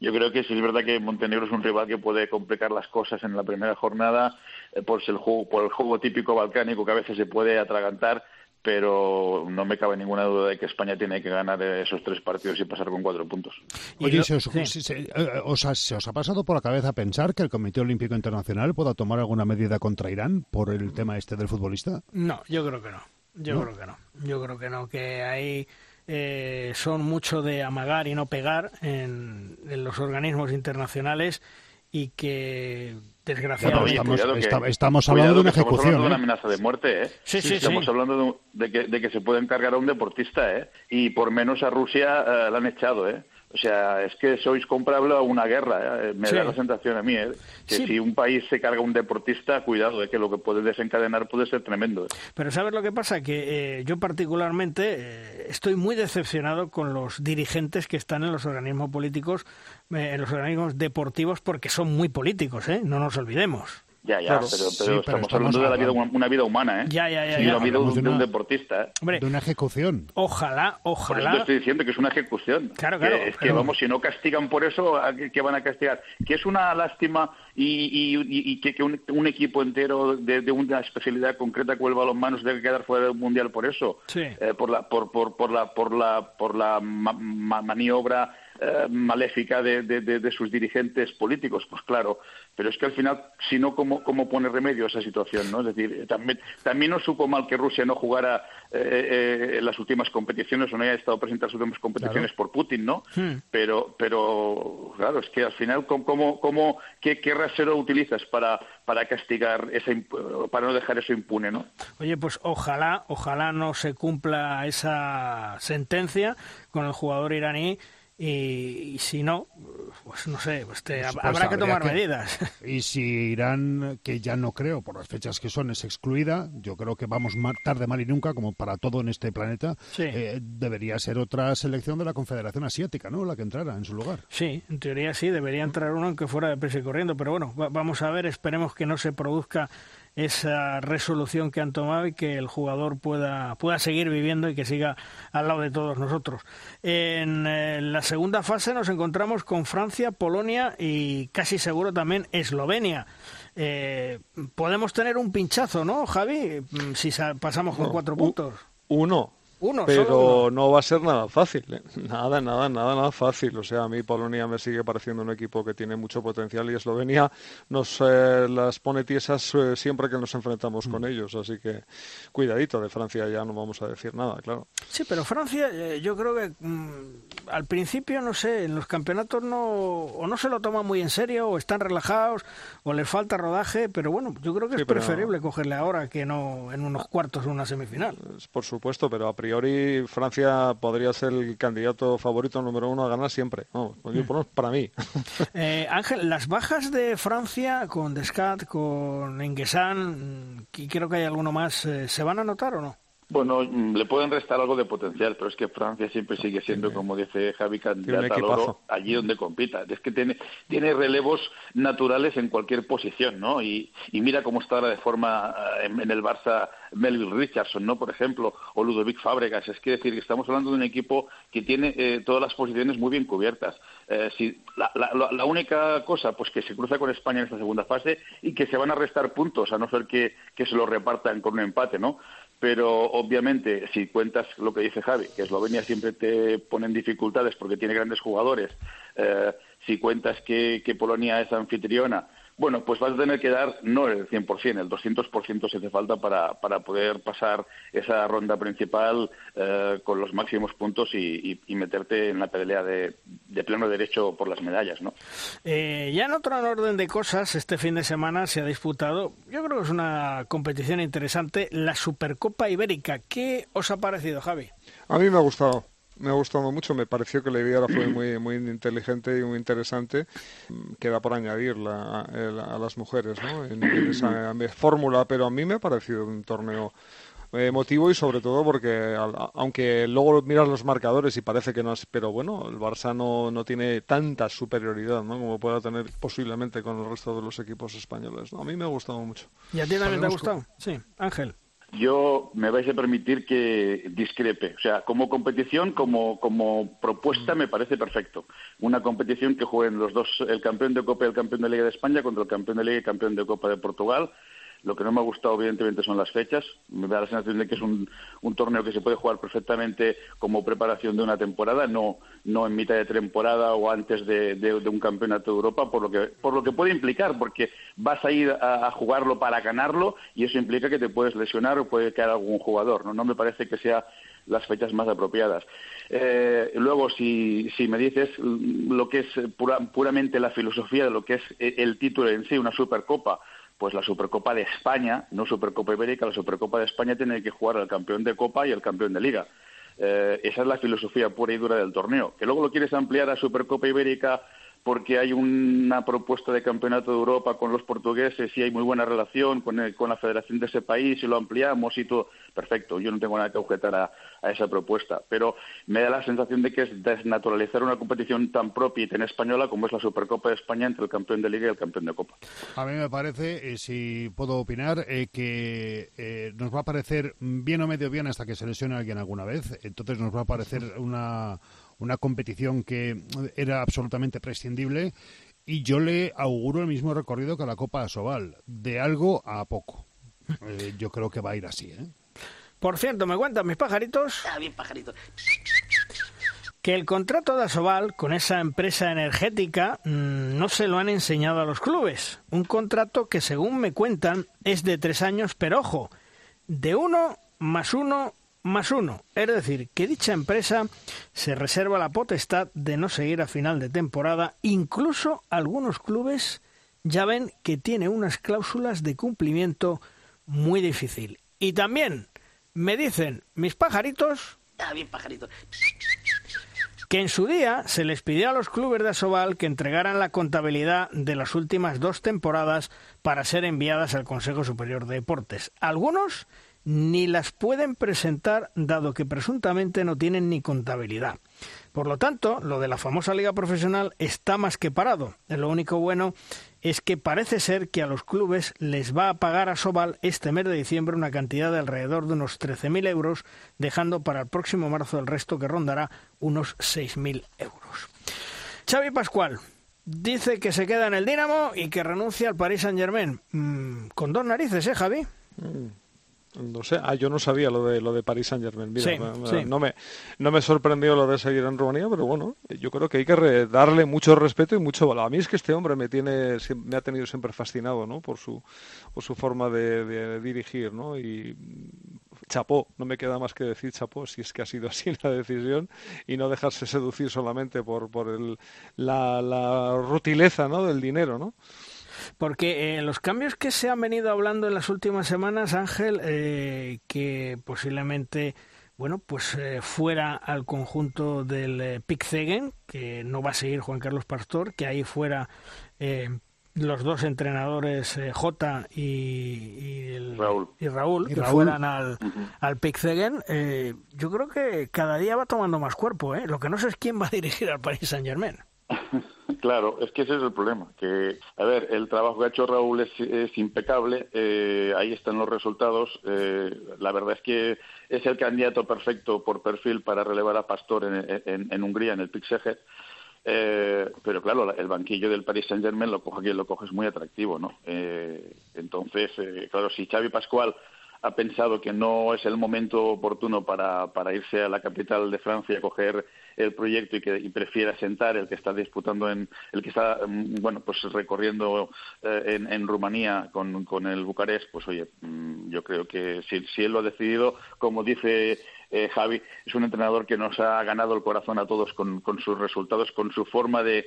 Yo creo que sí es verdad que Montenegro es un rival que puede complicar las cosas en la primera jornada eh, por el juego, por el juego típico balcánico que a veces se puede atragantar, pero no me cabe ninguna duda de que España tiene que ganar esos tres partidos y pasar con cuatro puntos. Oye, ¿se os, sí. se- se- eh, os ha, se os ha pasado por la cabeza pensar que el Comité Olímpico Internacional pueda tomar alguna medida contra Irán por el tema este del futbolista? No, yo creo que no. Yo ¿No? creo que no. Yo creo que no, que ahí eh, son mucho de amagar y no pegar en, en los organismos internacionales y que desgraciadamente estamos- que- estamos hablando de una que estamos ejecución, hablando de una ¿eh? amenaza de muerte, ¿eh? Sí, sí, Estamos sí. hablando de, un- de que, de que se pueden cargar a un deportista, ¿eh? Y por menos a Rusia eh, la han echado, ¿eh? O sea, es que sois comprable a una guerra, ¿eh? Me Sí. da la sensación a mí, ¿eh? Que Sí. si un país se carga un deportista, cuidado, ¿eh? Que lo que puede desencadenar puede ser tremendo, ¿eh? Pero ¿sabes lo que pasa? Que yo particularmente estoy muy decepcionado con los dirigentes que están en los organismos políticos, en los organismos deportivos, porque son muy políticos, ¿eh? No nos olvidemos. Ya, ya, Claro. pero, pero Sí, pero estamos, estamos hablando de la vida, una vida humana, ¿eh? Ya, ya, ya, Y ya. la vida de un, de una- deportista, ¿eh? Hombre, De una ejecución. ojalá, Por eso te ojalá. estoy diciendo que es una ejecución. Claro, claro, Que es que, pero- vamos, si no castigan por eso, ¿a qué, qué van a castigar? Que es una lástima y, y- y- y que, que un, un equipo entero de, de una especialidad concreta como el balonmano se debe quedar fuera del mundial por eso. Sí. Eh, por la por, por, por la por la por la ma- ma- maniobra eh, maléfica de, de, sus dirigentes políticos, pues claro, pero es que al final, si no, ¿cómo, cómo pone remedio a esa situación? ¿no? Es decir, también, también no supo mal que Rusia no jugara eh, en las últimas competiciones o no haya estado presente en las últimas competiciones por Putin, ¿no? Hmm. Pero, pero, claro, es que al final, ¿cómo, cómo, qué, qué rasero utilizas para, para castigar, esa, para no dejar eso impune, ¿no? Oye, pues ojalá, ojalá no se cumpla esa sentencia con el jugador iraní y, si no, pues no sé, pues, pues habrá que tomar medidas. Y si Irán, que ya no creo por las fechas que son, es excluida, yo creo que vamos tarde, mal y nunca, como para todo en este planeta, eh, debería ser otra selección de la Confederación Asiática, ¿no? La que entrara en su lugar. Sí, en teoría sí, debería entrar uno aunque fuera de presa y corriendo, pero bueno, vamos a ver, esperemos que no se produzca esa resolución que han tomado y que el jugador pueda, pueda seguir viviendo y que siga al lado de todos nosotros. En, eh, la segunda fase nos encontramos con Francia, Polonia y casi seguro también Eslovenia. Eh, podemos tener un pinchazo, ¿no, Javi? Mm, si pasamos con cuatro puntos. Uno, pero no va a ser nada fácil, ¿eh? nada, nada, nada, nada fácil. O sea, a mí Polonia me sigue pareciendo un equipo que tiene mucho potencial y Eslovenia nos eh, las pone tiesas eh, siempre que nos enfrentamos con mm. ellos. Así que cuidadito, de Francia ya no vamos a decir nada, claro. Sí, pero Francia, yo creo que mm, al principio, no sé, en los campeonatos no, o no se lo toman muy en serio, o están relajados, o les falta rodaje, pero bueno, yo creo que es preferible cogerle ahora que no en unos cuartos o una semifinal. Por supuesto, pero a priori priori Francia podría ser el candidato favorito número uno a ganar siempre. No, para mí. Eh, Ángel, las bajas de Francia con Descat, con Enguesan, y creo que hay alguno más, eh, ¿se van a notar o no? Bueno, mm, le pueden restar algo de potencial, pero es que Francia siempre sigue siendo, como dice Javi, candidata al oro allí donde compita. Es que tiene, tiene relevos naturales en cualquier posición, ¿no? Y, mira cómo está ahora de forma eh, en, el Barça Melville Richardson, ¿no? Por ejemplo, o Ludovic Fábregas. Es que decir que estamos hablando de un equipo que tiene eh, todas las posiciones muy bien cubiertas. Eh, si, la, única cosa, pues que se cruza con España en esta segunda fase y que se van a restar puntos, a no ser que, que se lo repartan con un empate, ¿no? Pero obviamente si cuentas lo que dice Javi, que Eslovenia siempre te pone en dificultades porque tiene grandes jugadores, eh, si cuentas que, que Polonia es anfitriona, bueno, pues vas a tener que dar no el 100%, el 200% se hace falta para, para poder pasar esa ronda principal eh, con los máximos puntos y, meterte en la pelea de, pleno derecho por las medallas, ¿no? Eh, ya en otro orden de cosas, este fin de semana se ha disputado, yo creo que es una competición interesante, la Supercopa Ibérica. ¿Qué os ha parecido, Javi? A mí me ha gustado me ha gustado mucho, me pareció que la idea fue muy, muy inteligente y muy interesante. Queda por añadir a las mujeres ¿no? en, esa fórmula, pero a mí me ha parecido un torneo emotivo y sobre todo porque aunque luego miras los marcadores y parece que no es, pero bueno, el Barça no, no tiene tanta superioridad ¿no? como pueda tener posiblemente con el resto de los equipos españoles. A mí me ha gustado mucho. ¿Y a ti también te ha gustado? Sí, Ángel yo me vais a permitir que discrepe. O sea, como competición, como, como propuesta, me parece perfecto. Una competición que jueguen los dos, el campeón de Copa y el campeón de Liga de España contra el campeón de Liga y el campeón de Copa de Portugal lo que no me ha gustado, evidentemente, son las fechas. Me da la sensación de que es un, torneo que se puede jugar perfectamente como preparación de una temporada, no, no en mitad de temporada o antes de, un campeonato de Europa, por lo, que, por lo que puede implicar, porque vas a ir a, jugarlo para ganarlo y eso implica que te puedes lesionar o puede caer algún jugador. No, no me parece que sea las fechas más apropiadas. Eh, luego, si, si me dices lo que es puramente la filosofía de lo que es el título en sí, una Supercopa, pues la Supercopa de España, no Supercopa Ibérica, la Supercopa de España tiene que jugar al campeón de Copa y al campeón de Liga. Eh, esa es la filosofía pura y dura del torneo. Que luego lo quieres ampliar a Supercopa Ibérica porque hay una propuesta de campeonato de Europa con los portugueses y hay muy buena relación con, con la federación de ese país y lo ampliamos y todo. Perfecto, yo no tengo nada que objetar a, esa propuesta, pero me da la sensación de que es desnaturalizar una competición tan propia y tan española como es la Supercopa de España entre el campeón de Liga y el campeón de Copa. A mí me parece, eh, si puedo opinar, eh, que eh, nos va a parecer bien o medio bien hasta que se lesione alguien alguna vez. Entonces nos va a parecer una una competición que era absolutamente prescindible y yo le auguro el mismo recorrido que la Copa Sobal, de algo a poco. Eh, yo creo que va a ir así. ¿eh? Por cierto, ¿me cuentan mis pajaritos? Ah, bien pajaritos. que el contrato de Asobal con esa empresa energética mm, no se lo han enseñado a los clubes. Un contrato que, según me cuentan, es de tres años, pero ojo, de uno más uno más uno. Es decir, que dicha empresa se reserva la potestad de no seguir a final de temporada. Incluso algunos clubes ya ven que tiene unas cláusulas de cumplimiento muy difícil. Y también me dicen mis pajaritos. Ah, bien pajaritos que en su día se les pidió a los clubes de Asobal que entregaran la contabilidad de las últimas dos temporadas para ser enviadas al Consejo Superior de Deportes. Algunos ni las pueden presentar dado que presuntamente no tienen ni contabilidad. Por lo tanto, lo de la famosa liga profesional está más que parado. Lo único bueno es que parece ser que a los clubes les va a pagar a Sobal este mes de diciembre una cantidad de alrededor de unos 13.000 euros, dejando para el próximo marzo el resto que rondará unos 6.000 euros. Xavi Pascual dice que se queda en el Dinamo y que renuncia al Paris Saint-Germain. Mm, con dos narices, ¿eh, Javi? Mm. No sé, ah, yo no sabía lo de lo de Paris Saint Germain. no me no me sorprendió lo de seguir en Rumanía, pero bueno, yo creo que hay que darle mucho respeto y mucho valor. A mí es que este hombre me tiene me ha tenido siempre fascinado, ¿no? Por su por su forma de, dirigir, ¿no? Y chapó, no me queda más que decir chapó, si es que ha sido así la decisión y no dejarse seducir solamente por por el, la, la rutileza, ¿no? Del dinero, ¿no? Porque eh, los cambios que se han venido hablando en las últimas semanas, Ángel, eh, que posiblemente bueno, pues eh, fuera al conjunto del eh, Pickzegen, que no va a seguir Juan Carlos Pastor, que ahí fuera los dos entrenadores J y, Raúl, y Raúl que fueran al, al yo creo que cada día va tomando más cuerpo. ¿eh? Lo que no sé es quién va a dirigir al Paris Saint Germain. Claro, es que ese es el problema. Que, a ver, el trabajo que ha hecho Raúl es, impecable, eh, ahí están los resultados. Eh, la verdad es que es el candidato perfecto por perfil para relevar a Pastor en, Hungría, en el Pixeget. Eh, pero claro, el banquillo del Paris Saint Germain lo coge lo coge es muy atractivo, ¿no? entonces, claro, si Xavi Pascual ha pensado que no es el momento oportuno para, para irse a la capital de Francia a coger el proyecto y que y prefiere asentar el que está disputando en el que está mm, bueno pues recorriendo eh, en, en, Rumanía con, con el Bucarest pues oye mm, yo creo que si, si él lo ha decidido como dice eh, Javi es un entrenador que nos ha ganado el corazón a todos con, con sus resultados con su forma de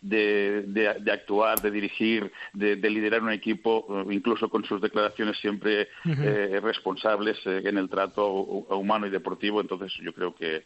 de, de, actuar, de dirigir, de, liderar un equipo, eh, incluso con sus declaraciones siempre eh, responsables eh, en el trato humano y deportivo. Entonces, yo creo que,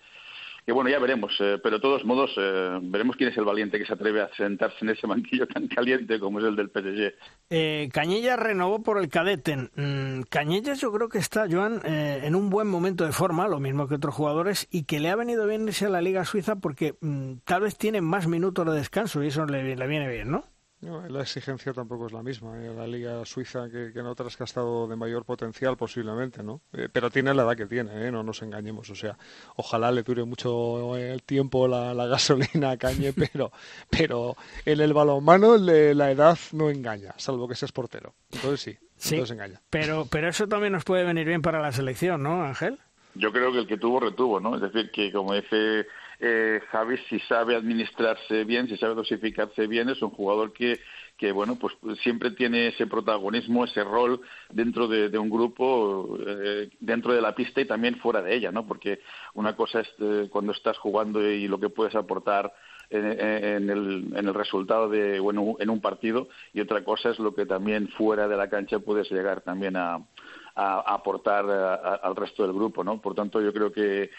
que bueno, ya veremos, eh, pero de todos modos eh, veremos quién es el valiente que se atreve a sentarse en ese banquillo tan caliente como es el del PSG. Eh, Cañellas renovó por el Cadeten. Mm, Cañellas yo creo que está, Joan, eh, en un buen momento de forma, lo mismo que otros jugadores, y que le ha venido bien irse a la Liga Suiza porque mm, tal vez tiene más minutos de descanso y eso le, le viene bien, ¿no? La exigencia tampoco es la misma. en ¿eh? La liga suiza que, en otras que ha estado de mayor potencial posiblemente, ¿no? Eh, pero tiene la edad que tiene, ¿eh? no nos engañemos. O sea, ojalá le dure mucho el tiempo la, gasolina a Cañe, pero, pero en el balonmano la edad no engaña, salvo que seas portero. Entonces sí, sí entonces engaña. Pero, pero eso también nos puede venir bien para la selección, ¿no, Ángel? Yo creo que el que tuvo, retuvo, ¿no? Es decir, que como dice eh, Javi, si sabe administrarse bien, si sabe dosificarse bien, es un jugador que, que bueno, pues siempre tiene ese protagonismo, ese rol dentro de, un grupo, eh, dentro de la pista y también fuera de ella, ¿no? Porque una cosa es eh, cuando estás jugando y lo que puedes aportar en, el, en el resultado de bueno, en un partido y otra cosa es lo que también fuera de la cancha puedes llegar también a, aportar al resto del grupo, ¿no? Por tanto, yo creo que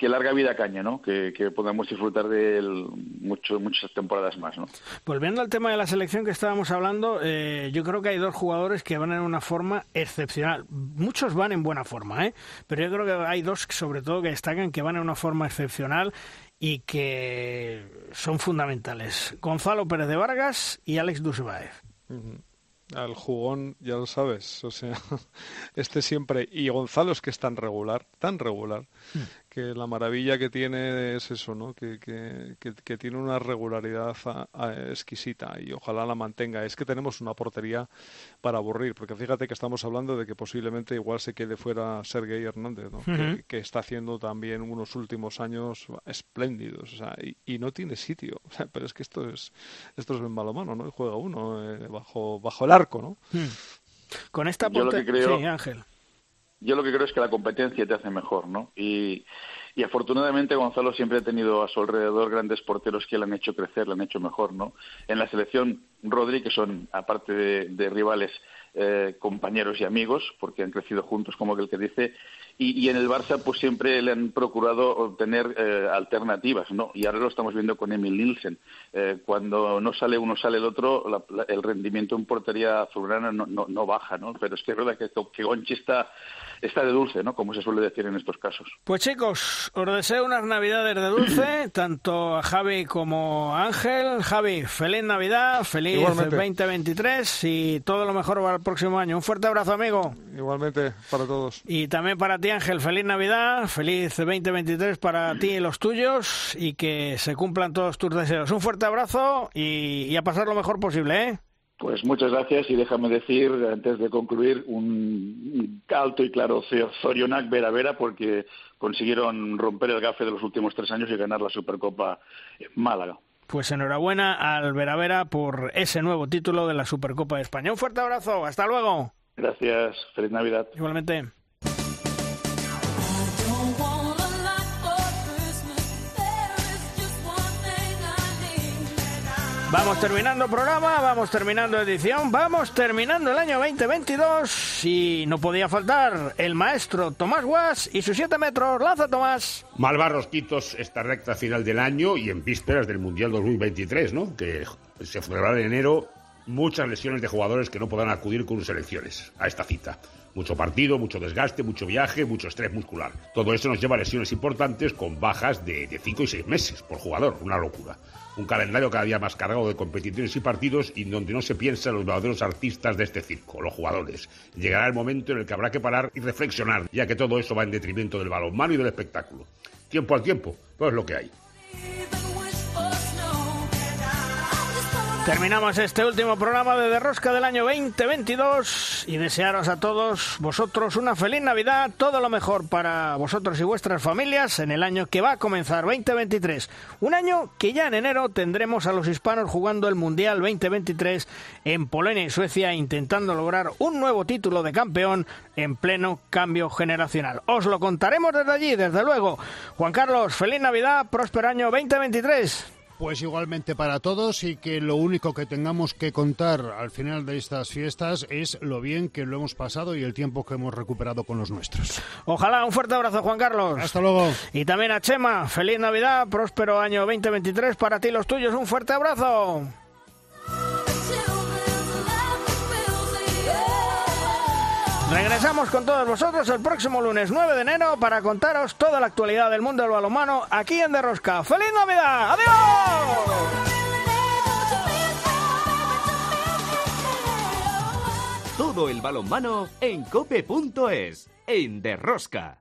que larga vida caña, ¿no? Que, podamos disfrutar de él mucho, muchas temporadas más, ¿no? Volviendo al tema de la selección que estábamos hablando, eh, yo creo que hay dos jugadores que van en una forma excepcional. Muchos van en buena forma, ¿eh? Pero yo creo que hay dos, sobre todo, que destacan que van en una forma excepcional y que son fundamentales. Gonzalo Pérez de Vargas y Alex Dusbaev al jugón, ya lo sabes. O sea, este siempre. Y Gonzalo es que es tan regular, tan regular, que la maravilla que tiene es eso, ¿no? Que, que, que, tiene una regularidad exquisita y ojalá la mantenga. Es que tenemos una portería para aburrir, porque fíjate que estamos hablando de que posiblemente igual se quede fuera Sergei Hernández, ¿no? que, está haciendo también unos últimos años espléndidos, o sea, y, no tiene sitio. pero es que esto es esto es en balomano, ¿no? Y juega uno eh, bajo bajo el arco, ¿no? Hmm. Con esta portería, sí, Ángel yo lo que creo es que la competencia te hace mejor, ¿no? Y, y afortunadamente Gonzalo siempre ha tenido a su alrededor grandes porteros que le han hecho crecer, le han hecho mejor, ¿no? En la selección Rodri, que son, aparte de, rivales, eh, compañeros y amigos, porque han crecido juntos, como aquel que dice, y, en el Barça, pues siempre le han procurado obtener eh, alternativas, ¿no? Y ahora lo estamos viendo con Emil Nielsen. Eh, cuando no sale uno, sale el otro, el rendimiento en portería azulgrana no, no, no, baja, ¿no? Pero es que es verdad que, que Gonchi está está de dulce, ¿no? Como se suele decir en estos casos. Pues chicos, os deseo unas navidades de dulce, tanto a Javi como a Ángel. Javi, feliz Navidad, feliz 2023 y todo lo mejor para el próximo año. Un fuerte abrazo, amigo. Igualmente, para todos. Y también para ti, Ángel, feliz Navidad, feliz 2023 para ti y los tuyos y que se cumplan todos tus deseos. Un fuerte abrazo y, y a pasar lo mejor posible, ¿eh? Pues muchas gracias y déjame decir, antes de concluir, un alto y claro Zorionak Vera Vera porque consiguieron romper el gafe de los últimos tres años y ganar la Supercopa Málaga. Pues enhorabuena al Vera Vera por ese nuevo título de la Supercopa de España. Un fuerte abrazo, hasta luego. Gracias, feliz Navidad. Igualmente. Vamos terminando programa, vamos terminando edición, vamos terminando el año 2022 y no podía faltar el maestro Tomás Guas y sus 7 metros. Lanza, Tomás. Malvarros Quitos esta recta final del año y en vísperas del Mundial 2023, ¿no? Que se celebrará en enero. Muchas lesiones de jugadores que no podrán acudir con sus selecciones a esta cita. Mucho partido, mucho desgaste, mucho viaje, mucho estrés muscular. Todo eso nos lleva a lesiones importantes con bajas de 5 y 6 meses por jugador. Una locura un calendario cada día más cargado de competiciones y partidos y donde no se piensa en los verdaderos artistas de este circo, los jugadores. Llegará el momento en el que habrá que parar y reflexionar, ya que todo eso va en detrimento del balonmano y del espectáculo. Tiempo al tiempo, pues es lo que hay. Terminamos este último programa de Derrosca del año 2022 y desearos a todos vosotros una feliz Navidad, todo lo mejor para vosotros y vuestras familias en el año que va a comenzar 2023. Un año que ya en enero tendremos a los hispanos jugando el Mundial 2023 en Polonia y Suecia intentando lograr un nuevo título de campeón en pleno cambio generacional. Os lo contaremos desde allí, desde luego. Juan Carlos, feliz Navidad, próspero año 2023. Pues igualmente para todos y que lo único que tengamos que contar al final de estas fiestas es lo bien que lo hemos pasado y el tiempo que hemos recuperado con los nuestros. Ojalá, un fuerte abrazo Juan Carlos. Hasta luego. Y también a Chema, feliz Navidad, próspero año 2023 para ti y los tuyos, un fuerte abrazo. Regresamos con todos vosotros el próximo lunes 9 de enero para contaros toda la actualidad del mundo del balonmano aquí en Derrosca. ¡Feliz Navidad! ¡Adiós! Todo el balonmano en cope.es, en Derrosca.